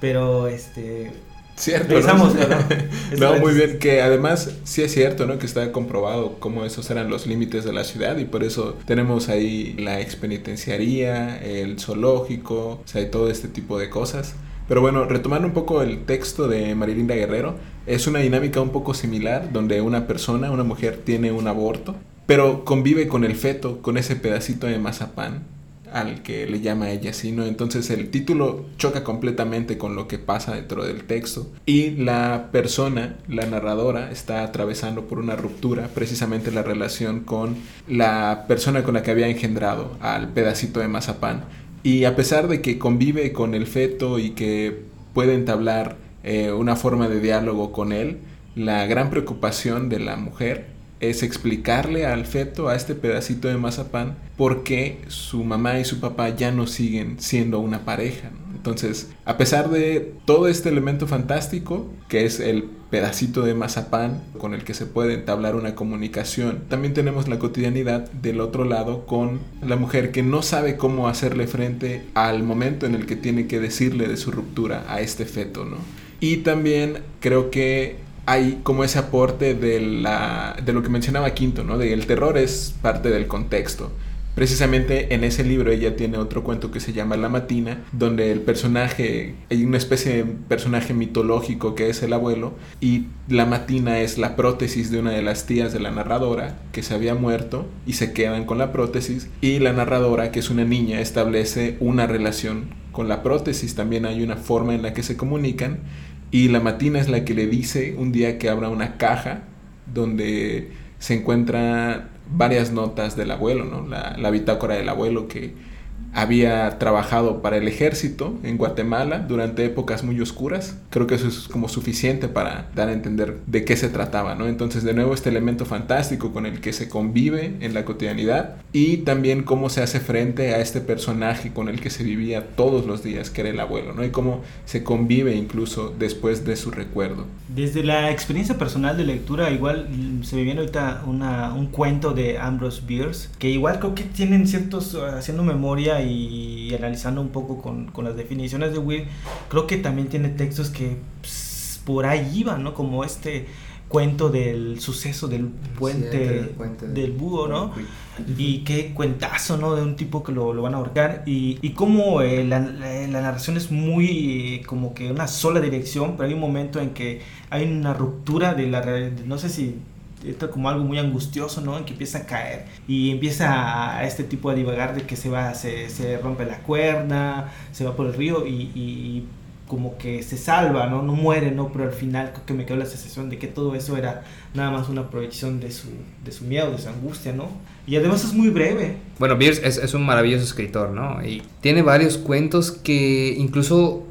Pero este Cierto. Regresamos, ¿no? [LAUGHS] no, muy bien, que además sí es cierto, ¿no? Que está comprobado cómo esos eran los límites de la ciudad y por eso tenemos ahí la expenitenciaría, el zoológico, o sea, todo este tipo de cosas. Pero bueno, retomando un poco el texto de Marilinda Guerrero, es una dinámica un poco similar donde una persona, una mujer, tiene un aborto, pero convive con el feto, con ese pedacito de mazapán al que le llama ella así, ¿no? Entonces el título choca completamente con lo que pasa dentro del texto y la persona, la narradora, está atravesando por una ruptura, precisamente la relación con la persona con la que había engendrado al pedacito de mazapán. Y a pesar de que convive con el feto y que puede entablar eh, una forma de diálogo con él, la gran preocupación de la mujer es explicarle al feto, a este pedacito de mazapán, por qué su mamá y su papá ya no siguen siendo una pareja. Entonces, a pesar de todo este elemento fantástico, que es el pedacito de mazapán con el que se puede entablar una comunicación, también tenemos la cotidianidad del otro lado con la mujer que no sabe cómo hacerle frente al momento en el que tiene que decirle de su ruptura a este feto, ¿no? Y también creo que hay como ese aporte de, la, de lo que mencionaba Quinto, ¿no? De el terror es parte del contexto. Precisamente en ese libro ella tiene otro cuento que se llama La Matina, donde el personaje, hay una especie de personaje mitológico que es el abuelo, y la Matina es la prótesis de una de las tías de la narradora que se había muerto y se quedan con la prótesis, y la narradora, que es una niña, establece una relación con la prótesis, también hay una forma en la que se comunican, y la Matina es la que le dice un día que abra una caja donde se encuentra varias notas del abuelo, ¿no? La, la bitácora del abuelo que había trabajado para el ejército en Guatemala durante épocas muy oscuras. Creo que eso es como suficiente para dar a entender de qué se trataba, ¿no? Entonces, de nuevo, este elemento fantástico con el que se convive en la cotidianidad y también cómo se hace frente a este personaje con el que se vivía todos los días, que era el abuelo, ¿no? Y cómo se convive incluso después de su recuerdo. Desde la experiencia personal de lectura, igual mm, se me viene ahorita una, un cuento de Ambrose Bierce, que igual creo que tienen ciertos, haciendo memoria y analizando un poco con, con las definiciones de Weir, creo que también tiene textos que pues, por ahí iban, ¿no? Como este cuento del suceso del puente, del del búho, ¿no? Y qué cuentazo, ¿no? De un tipo que lo, lo van a ahorcar. Y, y cómo eh, la, la- la narración es muy eh, como que una sola dirección, pero hay un momento en que hay una ruptura de la realidad. No sé si esto como algo muy angustioso, ¿no? En que empieza a caer y empieza a este tipo a divagar de que se va, se, se rompe la cuerda, se va por el río y, y como que se salva, ¿no? No muere, ¿no? Pero al final creo que me quedó la sensación de que todo eso era nada más una proyección de su, de su miedo, de su angustia, ¿no? Y además es muy breve. Bueno, Bierce es, es un maravilloso escritor, ¿no? Y tiene varios cuentos que incluso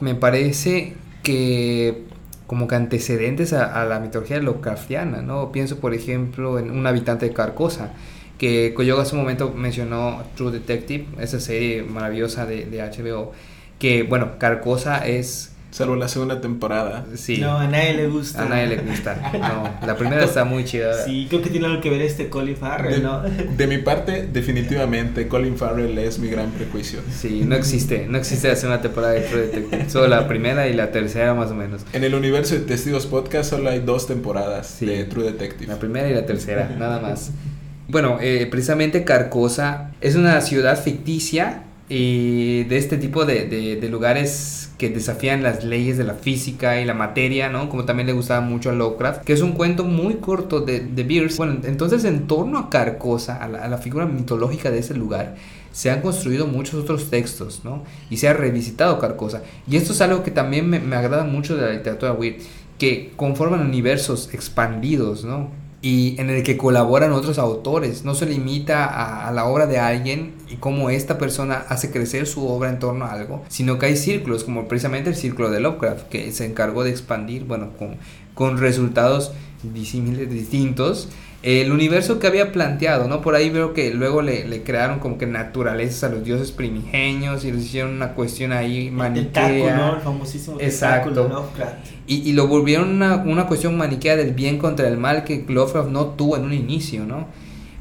me parece que como que antecedentes a, la mitología Lovecraftiana, ¿no? Pienso, por ejemplo, en Un habitante de Carcosa, que Koyoga hace un momento mencionó True Detective, esa serie maravillosa de HBO, que, bueno, Carcosa es... Salvo la segunda temporada. Sí, No, a nadie le gusta. a nadie le gusta. No, la primera está muy chida. Sí, creo que tiene algo que ver este Colin Farrell, De, ¿no? de mi parte, definitivamente Colin Farrell es mi gran prejuicio. Sí, no existe, no existe la segunda temporada de True Detective, solo la primera y la tercera más o menos. En el universo de Testigos Podcast solo hay dos temporadas Sí. de True Detective. La primera y la tercera, nada más. Bueno, eh, precisamente Carcosa es una ciudad ficticia y de este tipo de, de- de lugares que desafían las leyes de la física y la materia, ¿no? Como también le gustaba mucho a Lovecraft, que es un cuento muy corto de, de Bierce. Bueno, entonces en torno a Carcosa, a la, a la figura mitológica de ese lugar, se han construido muchos otros textos, ¿no? Y se ha revisitado Carcosa. Y esto es algo que también me, me agrada mucho de la literatura weird, que conforman universos expandidos, ¿no? Y en el que colaboran otros autores. No se limita a, a la obra de alguien y cómo esta persona hace crecer su obra en torno a algo, sino que hay círculos, como precisamente el círculo de Lovecraft, que se encargó de expandir, bueno, con, con resultados disímiles, distintos, el universo que había planteado, ¿no? Por ahí veo que luego le, le crearon como que naturalezas a los dioses primigenios y les hicieron una cuestión ahí El taco, ¿no? El maniquea. famosísimo Exacto. tentáculo de Lovecraft. Y, y lo volvieron una, una cuestión maniquea del bien contra el mal que Lovecraft no tuvo en un inicio, ¿no?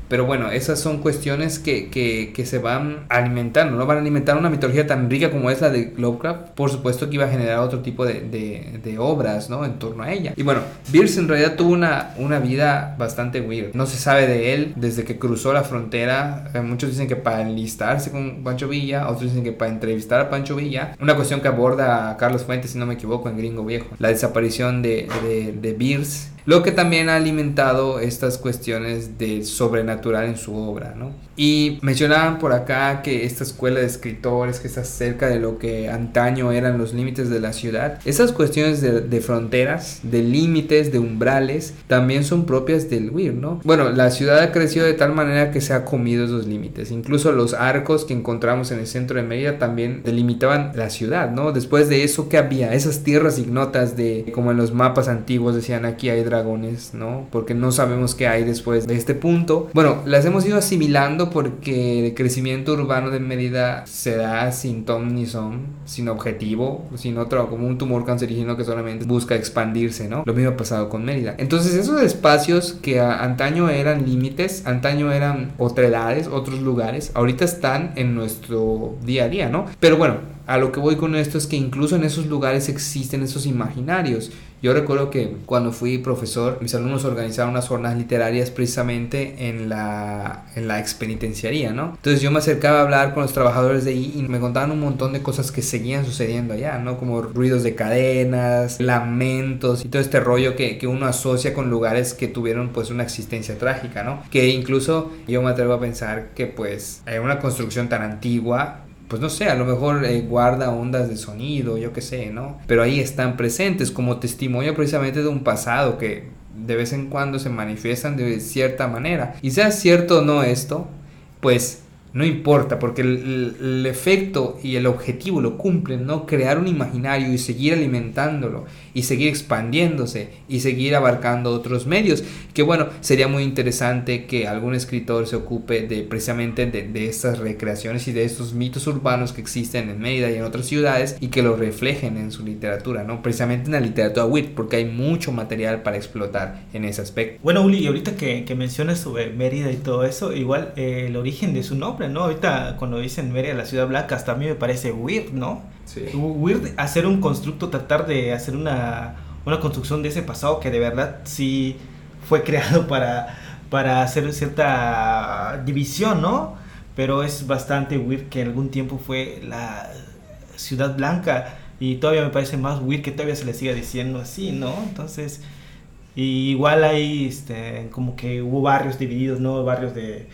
Pero bueno, esas son cuestiones que, que, se van alimentando, ¿no? Van a alimentar una mitología tan rica como es la de Lovecraft. Por supuesto que iba a generar otro tipo de, de, obras, ¿no? En torno a ella. Y bueno, Bierce en realidad tuvo una, una vida bastante weird. No se sabe de él desde que cruzó la frontera. Eh, muchos dicen que para enlistarse con Pancho Villa, otros dicen que para entrevistar a Pancho Villa. Una cuestión que aborda a Carlos Fuentes, si no me equivoco, en Gringo Viejo. La desaparición de, de, de Bierce. Lo que también ha alimentado estas cuestiones de sobrenatural en su obra, ¿no? Y mencionaban por acá que esta escuela de escritores que está cerca de lo que antaño eran los límites de la ciudad, esas cuestiones de, fronteras, de límites, de umbrales, también son propias del Weir, ¿no? Bueno, la ciudad ha crecido de tal manera que se ha comido esos límites. Incluso los arcos que encontramos en el centro de Mérida también delimitaban la ciudad, ¿no? Después de eso, ¿qué había? Esas tierras ignotas de, como en los mapas antiguos decían, aquí hay dragones, ¿no? Porque no sabemos qué hay después de este punto. Bueno, las hemos ido asimilando porque el crecimiento urbano de Mérida se da sin ton ni son, sin objetivo, sin otro, como un tumor cancerígeno que solamente busca expandirse, ¿no? Lo mismo ha pasado con Mérida. Entonces, esos espacios que antaño eran límites, antaño eran otredades, otros lugares, ahorita están en nuestro día a día, ¿no? Pero bueno, a lo que voy con esto es que incluso en esos lugares existen esos imaginarios. Yo recuerdo que cuando fui profesor, mis alumnos organizaron unas jornadas literarias precisamente en la, en la expenitenciaría, ¿no? Entonces yo me acercaba a hablar con los trabajadores de ahí y me contaban un montón de cosas que seguían sucediendo allá, ¿no? Como ruidos de cadenas, lamentos y todo este rollo que, que uno asocia con lugares que tuvieron pues una existencia trágica, ¿no? Que incluso yo me atrevo a pensar que pues hay una construcción tan antigua pues no sé, a lo mejor eh, guarda ondas de sonido, yo qué sé, ¿no? Pero ahí están presentes como testimonio precisamente de un pasado que de vez en cuando se manifiestan de cierta manera. Y sea cierto o no esto, pues no importa, porque el, efecto y el objetivo lo cumplen, ¿no? Crear un imaginario y seguir alimentándolo y seguir expandiéndose y seguir abarcando otros medios. Que bueno, sería muy interesante que algún escritor se ocupe de precisamente de, estas recreaciones y de estos mitos urbanos que existen en Mérida y en otras ciudades y que lo reflejen en su literatura, ¿no? Precisamente en la literatura wit, porque hay mucho material para explotar en ese aspecto. Bueno, Uli, y ahorita que, que mencionas sobre Mérida y todo eso, igual eh, el origen de su nombre, ¿no? Ahorita cuando dicen Mérida, la ciudad blanca, hasta a mí me parece weird, ¿no? Weird hacer un constructo, tratar de hacer una una construcción de ese pasado que de verdad sí fue creado para, para hacer cierta división, ¿no? Pero es bastante weird que en algún tiempo fue la ciudad blanca y todavía me parece más weird que todavía se le siga diciendo así, ¿no? Entonces, igual hay este, como que hubo barrios divididos, ¿no? Barrios de,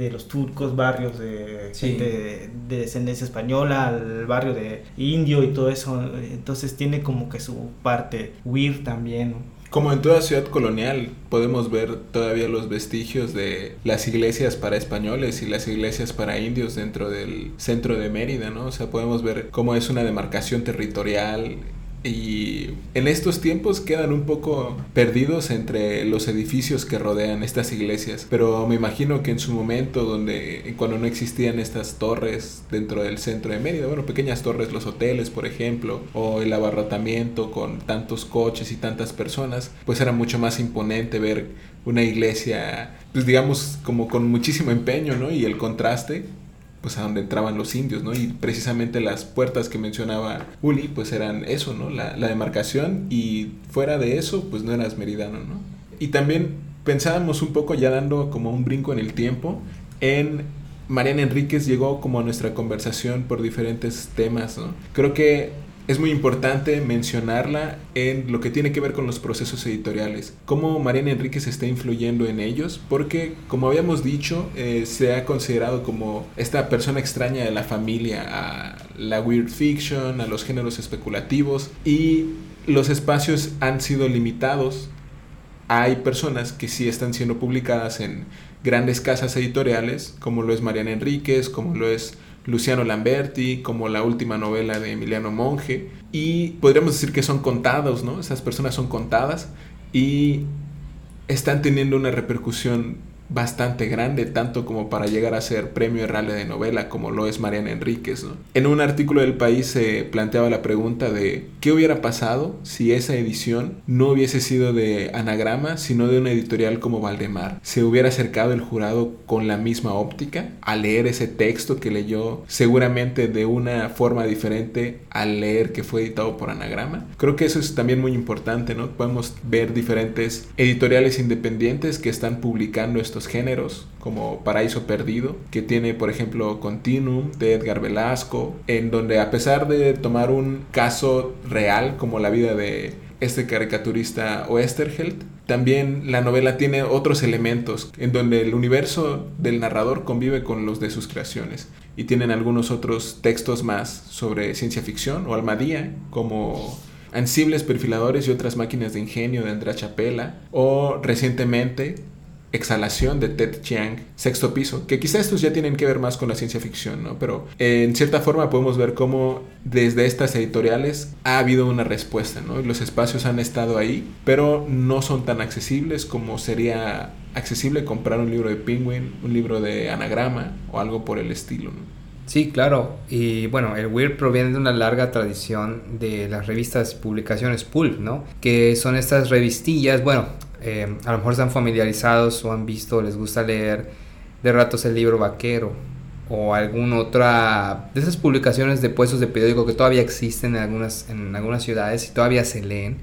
de los turcos, barrios de, de, descendencia española, al barrio de indio y todo eso. Entonces tiene como que su parte weird también, como en toda ciudad colonial, podemos ver todavía los vestigios de las iglesias para españoles y las iglesias para indios dentro del centro de Mérida, ¿no? O sea, podemos ver cómo es una demarcación territorial y en estos tiempos quedan un poco perdidos entre los edificios que rodean estas iglesias. Pero me imagino que en su momento, donde cuando no existían estas torres dentro del centro de Mérida, bueno, pequeñas torres, los hoteles, por ejemplo, o el abarrotamiento con tantos coches y tantas personas, pues era mucho más imponente ver una iglesia, pues digamos, como con muchísimo empeño, ¿no? Y el contraste pues a donde entraban los indios, ¿no? Y precisamente las puertas que mencionaba Uli, pues eran eso, ¿no? La, la demarcación y fuera de eso, pues no eras meridano, ¿no? Y también pensábamos un poco ya dando como un brinco en el tiempo en Mariana Enríquez llegó como a nuestra conversación por diferentes temas, ¿no? Creo que es muy importante mencionarla en lo que tiene que ver con los procesos editoriales, cómo Mariana Enríquez está influyendo en ellos, porque como habíamos dicho, eh, se ha considerado como esta persona extraña de la familia a la weird fiction, a los géneros especulativos, y los espacios han sido limitados. Hay personas que sí están siendo publicadas en grandes casas editoriales, como lo es Mariana Enríquez, como lo es Luciano Lamberti, como la última novela de Emiliano Monge, y podríamos decir que son contados, ¿no? Esas personas son contadas y están teniendo una repercusión bastante grande, tanto como para llegar a ser premio Rale de novela, como lo es Mariana Enríquez. En un artículo del país se planteaba la pregunta de qué hubiera pasado si esa edición no hubiese sido de anagrama, sino de una editorial como Valdemar. ¿Se hubiera acercado el jurado con la misma óptica a leer ese texto que leyó seguramente de una forma diferente al leer que fue editado por anagrama? Creo que eso es también muy importante, ¿no? Podemos ver diferentes editoriales independientes que están publicando estos géneros, como Paraíso Perdido, que tiene, por ejemplo, Continuum de Edgar Velasco, en donde a pesar de tomar un caso real como la vida de este caricaturista Oesterheld, también la novela tiene otros elementos en donde el universo del narrador convive con los de sus creaciones y tienen algunos otros textos más sobre ciencia ficción o almadía como Ansibles perfiladores y otras máquinas de ingenio de Andrea Chapela o recientemente Exhalación de Ted Chiang, Sexto Piso, que quizá estos ya tienen que ver más con la ciencia ficción, ¿no? Pero en cierta forma podemos ver cómo desde estas editoriales ha habido una respuesta, ¿no? Los espacios han estado ahí, pero no son tan accesibles como sería accesible comprar un libro de Penguin, un libro de anagrama o algo por el estilo, ¿no? Sí, claro. Y bueno, el Weird proviene de una larga tradición de las revistas publicaciones pulp, ¿no? Que son estas revistillas, bueno, eh, a lo mejor están familiarizados o han visto, les gusta leer de ratos el libro vaquero o alguna otra de esas publicaciones de puestos de periódico que todavía existen en algunas, en algunas ciudades y todavía se leen.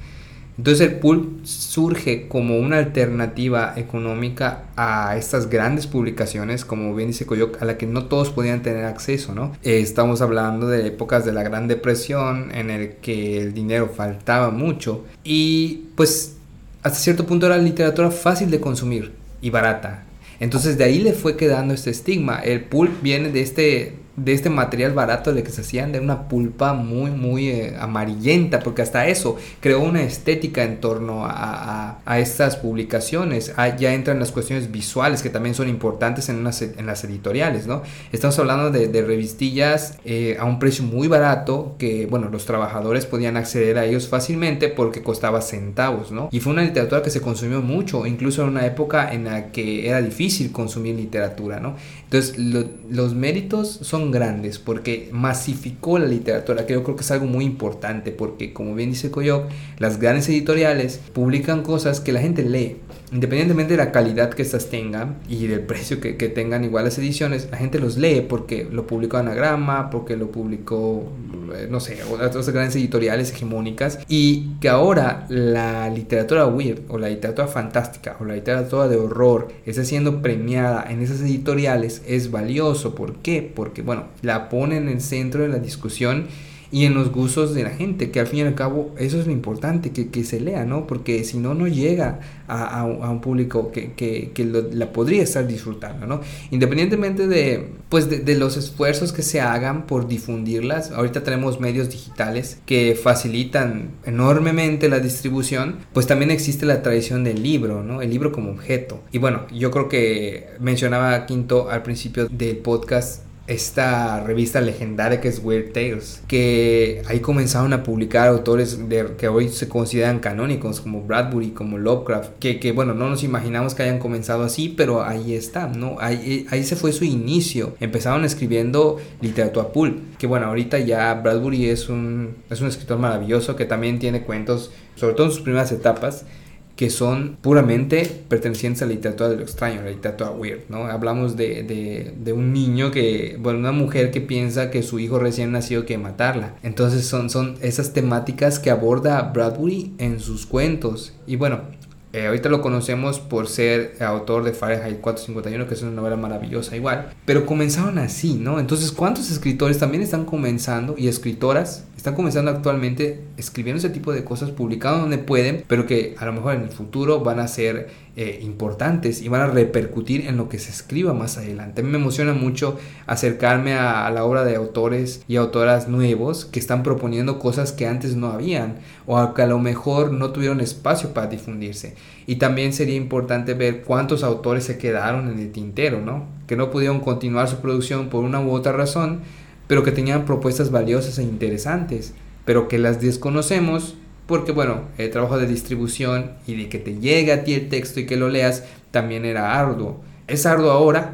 Entonces el pulp surge como una alternativa económica a estas grandes publicaciones, como bien dice Coyoc, a la que no todos podían tener acceso, ¿no? Eh, estamos hablando de épocas de la Gran Depresión en el que el dinero faltaba mucho y pues hasta cierto punto era literatura fácil de consumir y barata. Entonces de ahí le fue quedando este estigma. El pulp viene de este de este material barato de que se hacían de una pulpa muy, muy eh, amarillenta, porque hasta eso creó una estética en torno a, a, estas publicaciones. Ah, ya entran las cuestiones visuales que también son importantes en, en las editoriales, ¿no? Estamos hablando de, de revistillas eh, a un precio muy barato que, bueno, los trabajadores podían acceder a ellos fácilmente porque costaba centavos, ¿no? Y fue una literatura que se consumió mucho, incluso en una época en la que era difícil consumir literatura, ¿no? Entonces, los méritos son grandes porque masificó la literatura, que yo creo que es algo muy importante porque como bien dice Coyoc, las grandes editoriales publican cosas que la gente lee. Independientemente de la calidad que estas tengan y del precio que, tengan igual las ediciones, la gente los lee porque lo publicó Anagrama, porque lo publicó eh, no sé, otras grandes editoriales hegemónicas, y que ahora la literatura weird o la literatura fantástica o la literatura de horror está siendo premiada en esas editoriales es valioso. ¿Por qué? Porque, bueno, la pone en el centro de la discusión y en los gustos de la gente, que al fin y al cabo eso es lo importante, que, que se lea, ¿no? Porque si no, no llega a, a, un público que, que, que la podría estar disfrutando, ¿no? Independientemente de, pues de, de, los esfuerzos que se hagan por difundirlas, ahorita tenemos medios digitales que facilitan enormemente la distribución, pues también existe la tradición del libro, ¿no? El libro como objeto. Y bueno, yo creo que mencionaba Quinto al principio del podcast esta revista legendaria que es Weird Tales, que ahí comenzaron a publicar autores de, que hoy se consideran canónicos, como Bradbury, como Lovecraft, que, que, bueno, no nos imaginamos que hayan comenzado así, pero ahí está, ¿no? Ahí, ahí se fue su inicio. Empezaron escribiendo literatura pulp, que bueno, ahorita ya Bradbury es un, es un escritor maravilloso que también tiene cuentos, sobre todo en sus primeras etapas, que son puramente pertenecientes a la literatura de lo extraño, la literatura weird, ¿no? Hablamos de, de, un niño que, bueno, una mujer que piensa que su hijo recién nacido que matarla. Entonces son, son esas temáticas que aborda Bradbury en sus cuentos. Y bueno, eh, ahorita lo conocemos por ser autor de Fahrenheit 451, que es una novela maravillosa igual. Pero comenzaron así, ¿no? Entonces, ¿cuántos escritores también están comenzando y escritoras están comenzando actualmente escribiendo ese tipo de cosas, publicando donde pueden, pero que a lo mejor en el futuro van a ser eh, importantes y van a repercutir en lo que se escriba más adelante. A mí me emociona mucho acercarme a, la obra de autores y autoras nuevos que están proponiendo cosas que antes no habían o que a lo mejor no tuvieron espacio para difundirse. Y también sería importante ver cuántos autores se quedaron en el tintero, ¿no? Que no pudieron continuar su producción por una u otra razón, pero que tenían propuestas valiosas e interesantes, pero que las desconocemos porque bueno, el trabajo de distribución y de que te llegue a ti el texto y que lo leas también era arduo. Es arduo ahora,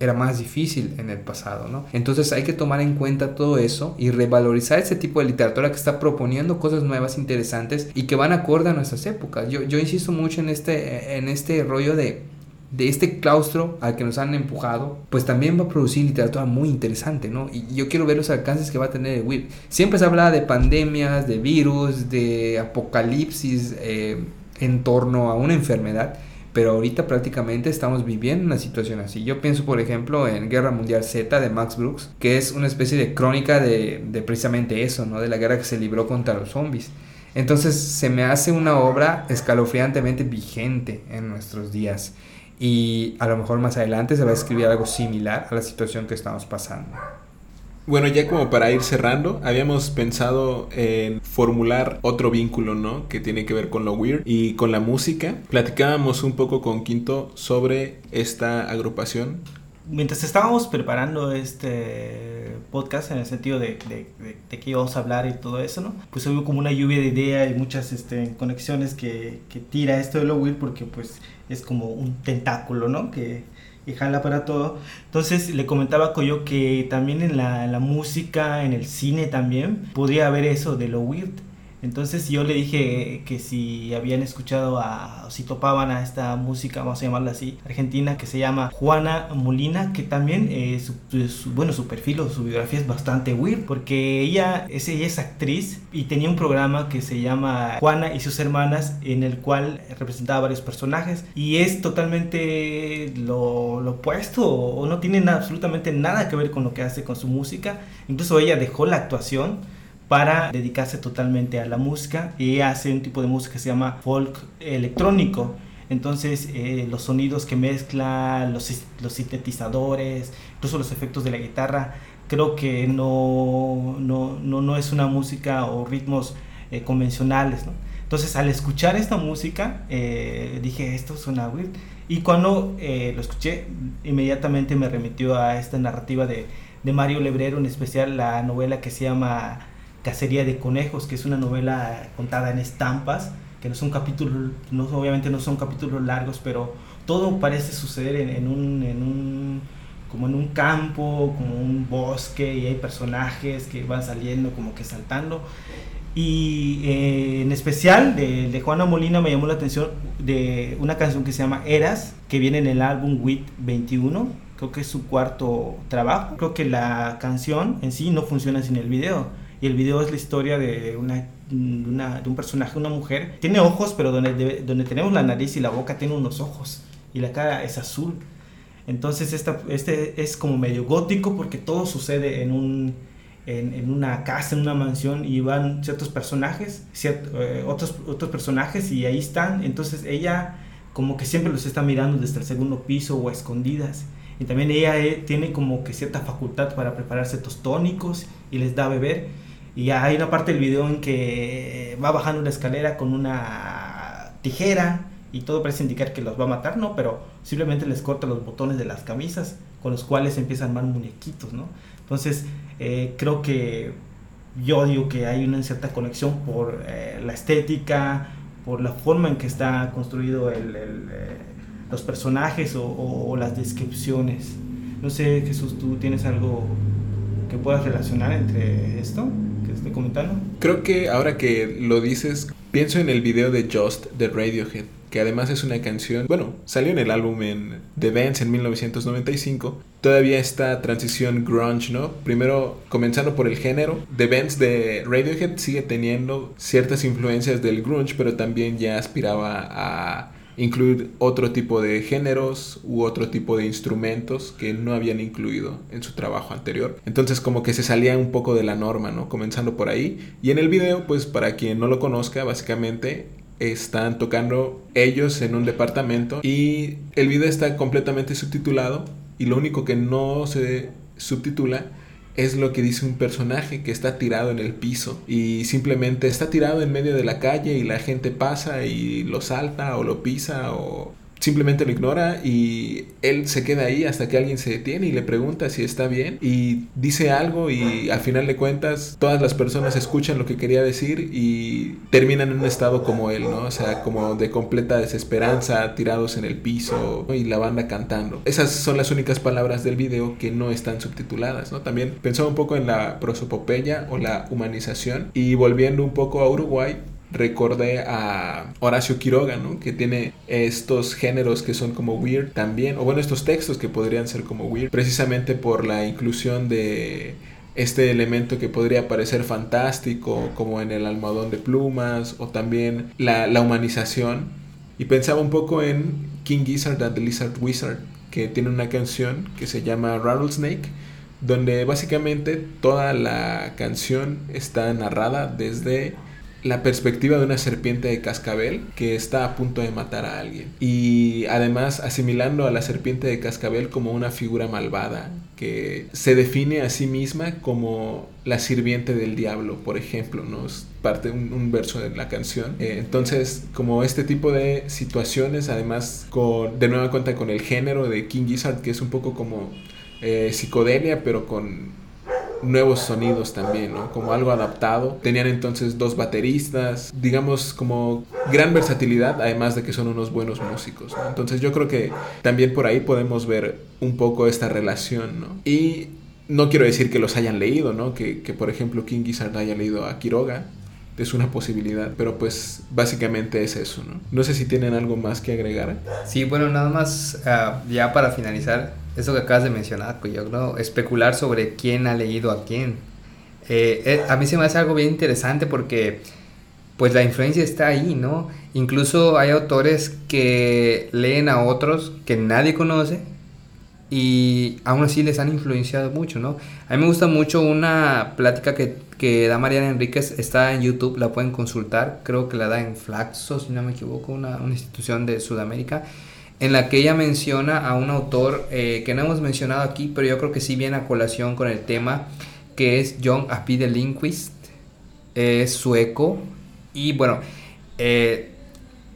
era más difícil en el pasado, ¿no? Entonces hay que tomar en cuenta todo eso y revalorizar ese tipo de literatura que está proponiendo cosas nuevas, interesantes y que van acorde a nuestras épocas. Yo, yo insisto mucho en este, en este rollo de de este claustro al que nos han empujado, pues también va a producir literatura muy interesante, ¿no? Y yo quiero ver los alcances que va a tener el WIP. Siempre se habla de pandemias, de virus, de apocalipsis eh, en torno a una enfermedad, pero ahorita prácticamente estamos viviendo una situación así. Yo pienso, por ejemplo, en Guerra Mundial Z de Max Brooks, que es una especie de crónica de, de precisamente eso, ¿no? De la guerra que se libró contra los zombies. Entonces se me hace una obra escalofriantemente vigente en nuestros días y a lo mejor más adelante se va a escribir algo similar a la situación que estamos pasando. Bueno, ya como para ir cerrando, habíamos pensado en formular otro vínculo, ¿no? Que tiene que ver con lo weird y con la música. Platicábamos un poco con Quinto sobre esta agrupación. Mientras estábamos preparando este podcast en el sentido de, de, de, que íbamos a hablar y todo eso, ¿no? Pues hubo como una lluvia de ideas y muchas este, conexiones que, que tira esto de lo weird porque pues es como un tentáculo, ¿no? Que, jala para todo. Entonces le comentaba a Coyo que también en la, en la, música, en el cine también, podría haber eso de lo weird. Entonces yo le dije que si habían escuchado a, si topaban a esta música, vamos a llamarla así, argentina, que se llama Juana Molina, que también, eh, su, bueno, su perfil o su biografía es bastante weird, porque ella es, ella es actriz y tenía un programa que se llama Juana y sus hermanas, en el cual representaba varios personajes, y es totalmente lo, lo opuesto, o no tiene absolutamente nada que ver con lo que hace con su música, incluso ella dejó la actuación, para dedicarse totalmente a la música y hace un tipo de música que se llama folk electrónico. Entonces eh, los sonidos que mezcla, los, los, sintetizadores, incluso los efectos de la guitarra, creo que no, no, no, no es una música o ritmos eh, convencionales. ¿no? Entonces al escuchar esta música eh, dije, esto suena weird. Y cuando lo escuché, inmediatamente me remitió a esta narrativa de, de Mario Lebrero, en especial la novela que se llama Cacería de Conejos, que es una novela contada en estampas, que no son capítulos, no, obviamente no son capítulos largos, pero todo parece suceder en, un, en un, como en un campo, como un bosque, y hay personajes que van saliendo como que saltando. Y eh, en especial de, de, Juana Molina me llamó la atención de una canción que se llama Eras, que viene en el álbum WIT 21, creo que es su cuarto trabajo. Creo que la canción en sí no funciona sin el video y el video es la historia de una, una de un personaje, una mujer. Tiene ojos, pero donde, donde tenemos la nariz y la boca tiene unos ojos y la cara es azul. Entonces esta, este es como medio gótico porque todo sucede en, un, en, en una casa, en una mansión y van ciertos personajes, eh, otros, otros personajes y ahí están. Entonces ella como que siempre los está mirando desde el segundo piso o a escondidas. Y también ella eh, tiene como que cierta facultad para preparar ciertos tónicos y les da a beber. Y hay una parte del video en que va bajando una escalera con una tijera y todo parece indicar que los va a matar, ¿no? Pero simplemente les corta los botones de las camisas con los cuales empiezan a armar muñequitos, ¿no? Entonces, eh, creo que yo digo que hay una cierta conexión por eh, la estética, por la forma en que está construido el, los personajes o, las descripciones. No sé, Jesús, ¿tú tienes algo que puedas relacionar entre esto comentando? Creo que ahora que lo dices, pienso en el video de Just de Radiohead, que además es una canción, bueno, salió en el álbum en The Dance en 1995. Todavía esta transición grunge, ¿no? Primero, comenzando por el género, The Dance de Radiohead sigue teniendo ciertas influencias del grunge, pero también ya aspiraba a incluir otro tipo de géneros u otro tipo de instrumentos que no habían incluido en su trabajo anterior. Entonces como que se salía un poco de la norma, ¿no? Comenzando por ahí. Y en el video, pues para quien no lo conozca, básicamente están tocando ellos en un departamento y el video está completamente subtitulado y lo único que no se subtitula es lo que dice un personaje que está tirado en el piso y simplemente está tirado en medio de la calle y la gente pasa y lo salta o lo pisa o simplemente lo ignora y él se queda ahí hasta que alguien se detiene y le pregunta si está bien y dice algo y al final de cuentas todas las personas escuchan lo que quería decir y terminan en un estado como él, ¿no? O sea, como de completa desesperanza, tirados en el piso y la banda cantando. Esas son las únicas palabras del video que no están subtituladas, ¿no? También pensaba un poco en la prosopopeya o la humanización y volviendo un poco a Uruguay, recordé a Horacio Quiroga, ¿no? Que tiene estos géneros que son como weird también, o bueno, estos textos que podrían ser como weird, precisamente por la inclusión de este elemento que podría parecer fantástico, como en el almohadón de plumas, o también la, la humanización. Y pensaba un poco en King Gizzard and the Lizard Wizard, que tiene una canción que se llama Rattlesnake, donde básicamente toda la canción está narrada desde la perspectiva de una serpiente de cascabel que está a punto de matar a alguien. Y además asimilando a la serpiente de cascabel como una figura malvada que se define a sí misma como la sirviente del diablo, por ejemplo, ¿no? Es parte un, verso de la canción. Eh, entonces, como este tipo de situaciones, además con, de nueva cuenta con el género de King Gizzard, que es un poco como eh, psicodelia, pero con nuevos sonidos también, ¿no? Como algo adaptado. Tenían entonces dos bateristas, digamos como gran versatilidad, además de que son unos buenos músicos, ¿no? Entonces yo creo que también por ahí podemos ver un poco esta relación, ¿no? Y no quiero decir que los hayan leído, ¿no? Que, que por ejemplo King Gizzard haya leído a Quiroga, es una posibilidad, pero pues básicamente es eso, ¿no? No sé si tienen algo más que agregar. Sí, bueno, nada más uh, ya para finalizar, eso que acabas de mencionar, pues yo creo, especular sobre quién ha leído a quién. Eh, eh, a mí se me hace algo bien interesante porque pues la influencia está ahí, ¿no? Incluso hay autores que leen a otros que nadie conoce y aún así les han influenciado mucho, ¿no? A mí me gusta mucho una plática que, que da Mariana Enríquez, está en YouTube, la pueden consultar, creo que la da en Flaxo, si no me equivoco, una, una institución de Sudamérica, en la que ella menciona a un autor eh, que no hemos mencionado aquí, pero yo creo que sí viene a colación con el tema, que es John Apide Lindquist, es sueco, y bueno, eh,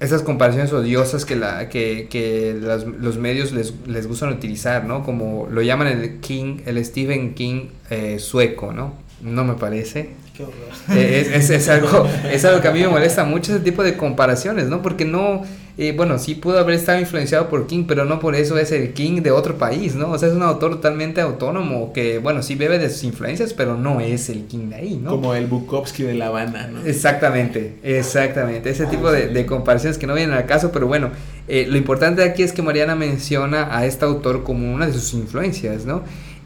esas comparaciones odiosas que, que, que los medios les, les, gustan utilizar, ¿no? Como lo llaman el King, el Stephen King eh, sueco, ¿no? No me parece. Qué horror. Eh, es, es, es, algo, es algo que a mí me molesta mucho ese tipo de comparaciones, ¿no? Porque no, eh, bueno, sí pudo haber estado influenciado por King, pero no por eso es el King de otro país, ¿no? O sea, es un autor totalmente autónomo que, bueno, sí bebe de sus influencias, pero no es el King de ahí, ¿no? Como el Bukowski de La Habana, ¿no? Exactamente, exactamente. Ese tipo de, de comparaciones que no vienen al caso, pero bueno, eh, lo importante aquí es que Mariana menciona a este autor como una de sus influencias, ¿no?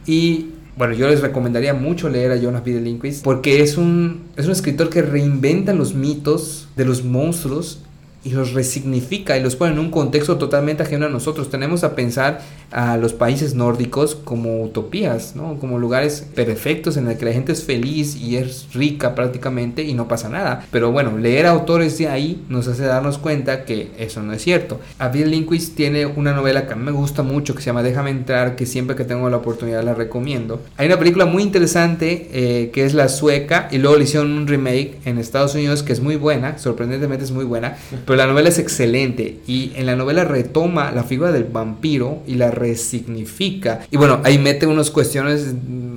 Y bueno, yo les recomendaría mucho leer a Jonas B. Lindquist porque es un, es un escritor que reinventa los mitos de los monstruos y los resignifica y los pone en un contexto totalmente ajeno a nosotros. Tenemos a pensar a los países nórdicos como utopías, ¿no? como lugares perfectos en los que la gente es feliz y es rica prácticamente y no pasa nada. Pero bueno, leer autores de ahí nos hace darnos cuenta que eso no es cierto. A Bill Lindquist tiene una novela que a mí me gusta mucho que se llama Déjame entrar, que siempre que tengo la oportunidad la recomiendo. Hay una película muy interesante eh, que es La Sueca y luego le hicieron un remake en Estados Unidos que es muy buena, sorprendentemente es muy buena, pero la novela es excelente y en la novela retoma la figura del vampiro y la resignifica. Y bueno, ahí mete unas cuestiones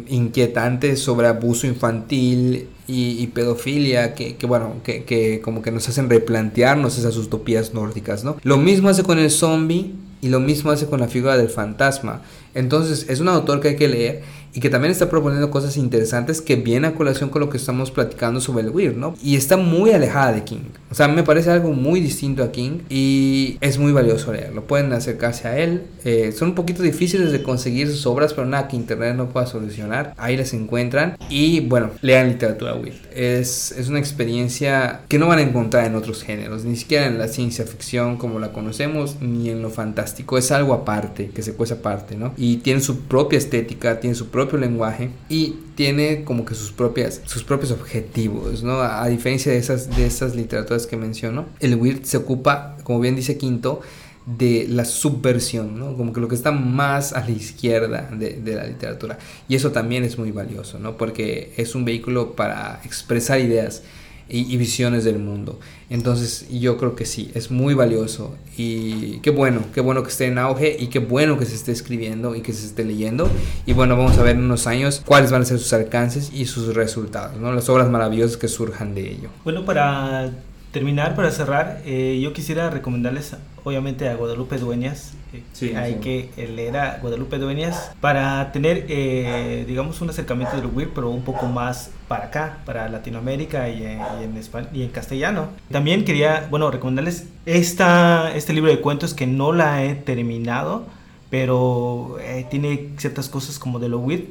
inquietantes sobre abuso infantil y, pedofilia que, bueno, que, como que nos hacen replantearnos esas utopías nórdicas, ¿no? Lo mismo hace con el zombie y lo mismo hace con la figura del fantasma. Entonces es un autor que hay que leer y que también está proponiendo cosas interesantes que vienen a colación con lo que estamos platicando sobre el Weird, ¿no? Y está muy alejada de King. O sea, me parece algo muy distinto a King y es muy valioso leerlo. Pueden acercarse a él. Eh, son un poquito difíciles de conseguir sus obras, pero nada que Internet no pueda solucionar. Ahí las encuentran. Y bueno, lean literatura Weird. Es, es una experiencia que no van a encontrar en otros géneros, ni siquiera en la ciencia ficción como la conocemos, ni en lo fantástico. Es algo aparte, que se cuece aparte, ¿no? Y tiene su propia estética, tiene su propia propio lenguaje y tiene como que sus propias sus propios objetivos, ¿no? A, diferencia de esas de esas literaturas que menciono, el weird se ocupa, como bien dice Quinto, de la subversión, ¿no? Como que lo que está más a la izquierda de, de, la literatura. Y eso también es muy valioso, ¿no? Porque es un vehículo para expresar ideas y, visiones del mundo. Entonces yo creo que sí, es muy valioso y qué bueno, qué bueno que esté en auge y qué bueno que se esté escribiendo y que se esté leyendo. Y bueno, vamos a ver en unos años cuáles van a ser sus alcances y sus resultados, ¿no? las obras maravillosas que surjan de ello. Bueno, para terminar, para cerrar, eh, yo quisiera recomendarles obviamente a Guadalupe Dueñas. Eh, hay que leer a Guadalupe Dueñas para tener, eh, digamos, un acercamiento del WIR, pero un poco más para acá, para Latinoamérica y en, y en, y en castellano. También quería, bueno, recomendarles esta, este libro de cuentos que no la he terminado, pero tiene ciertas cosas como de lo WIR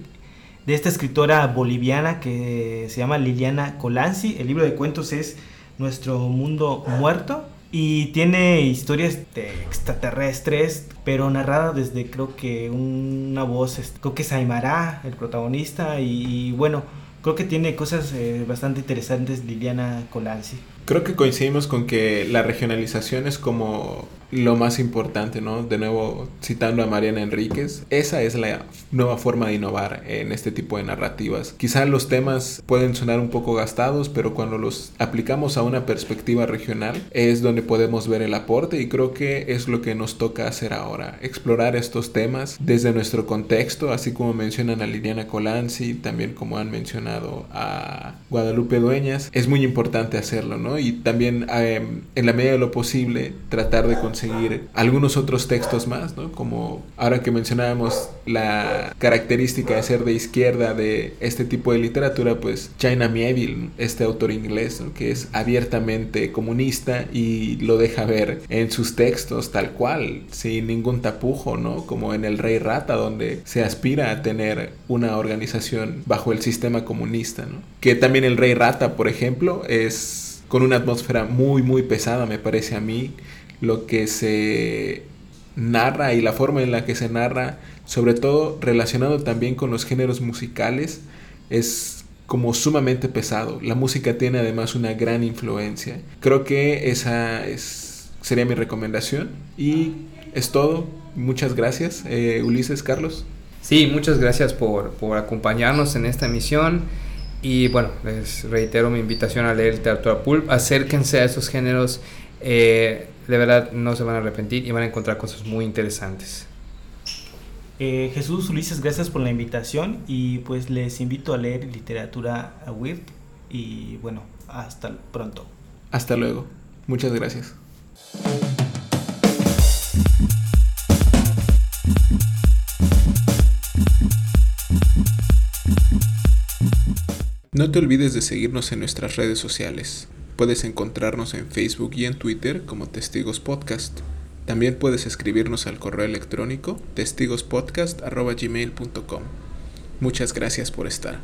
de esta escritora boliviana que se llama Liliana Colanzi. El libro de cuentos es nuestro mundo muerto y tiene historias de extraterrestres, pero narrada desde creo que una voz, creo que es Aymara, el protagonista, y, bueno, creo que tiene cosas eh, bastante interesantes Liliana Colanzi. Creo que coincidimos con que la regionalización es como lo más importante, ¿no? De nuevo, citando a Mariana Enríquez, esa es la nueva forma de innovar en este tipo de narrativas. Quizá los temas pueden sonar un poco gastados, pero cuando los aplicamos a una perspectiva regional es donde podemos ver el aporte y creo que es lo que nos toca hacer ahora, explorar estos temas desde nuestro contexto, así como mencionan a Liliana Colanzi, también como han mencionado a Guadalupe Dueñas, es muy importante hacerlo, ¿no? Y también em, en la medida de lo posible tratar de conseguir seguir algunos otros textos más, ¿no? Como ahora que mencionábamos la característica de ser de izquierda de este tipo de literatura, pues China Mieville, este autor inglés, que es abiertamente comunista y lo deja ver en sus textos tal cual, sin ningún tapujo, ¿no? Como en El Rey Rata, donde se aspira a tener una organización bajo el sistema comunista, ¿no? Que también El Rey Rata, por ejemplo, es con una atmósfera muy, muy pesada, me parece a mí, lo que se narra y la forma en la que se narra, sobre todo relacionado también con los géneros musicales, es como sumamente pesado. La música tiene además una gran influencia. Creo que esa es, sería mi recomendación y es todo. Muchas gracias, eh, Ulises, Carlos. Sí, muchas gracias por, por acompañarnos en esta emisión. Y bueno, les reitero mi invitación a leer literatura pulp. Acérquense a esos géneros. Eh, de verdad no se van a arrepentir y van a encontrar cosas muy interesantes. Eh, Jesús Ulises, gracias por la invitación y pues les invito a leer literatura weird y bueno, hasta pronto. Hasta luego. Muchas gracias. No te olvides de seguirnos en nuestras redes sociales. Puedes encontrarnos en Facebook y en Twitter como Testigos Podcast. También puedes escribirnos al correo electrónico testigospodcast.gmail.com. Muchas gracias por estar.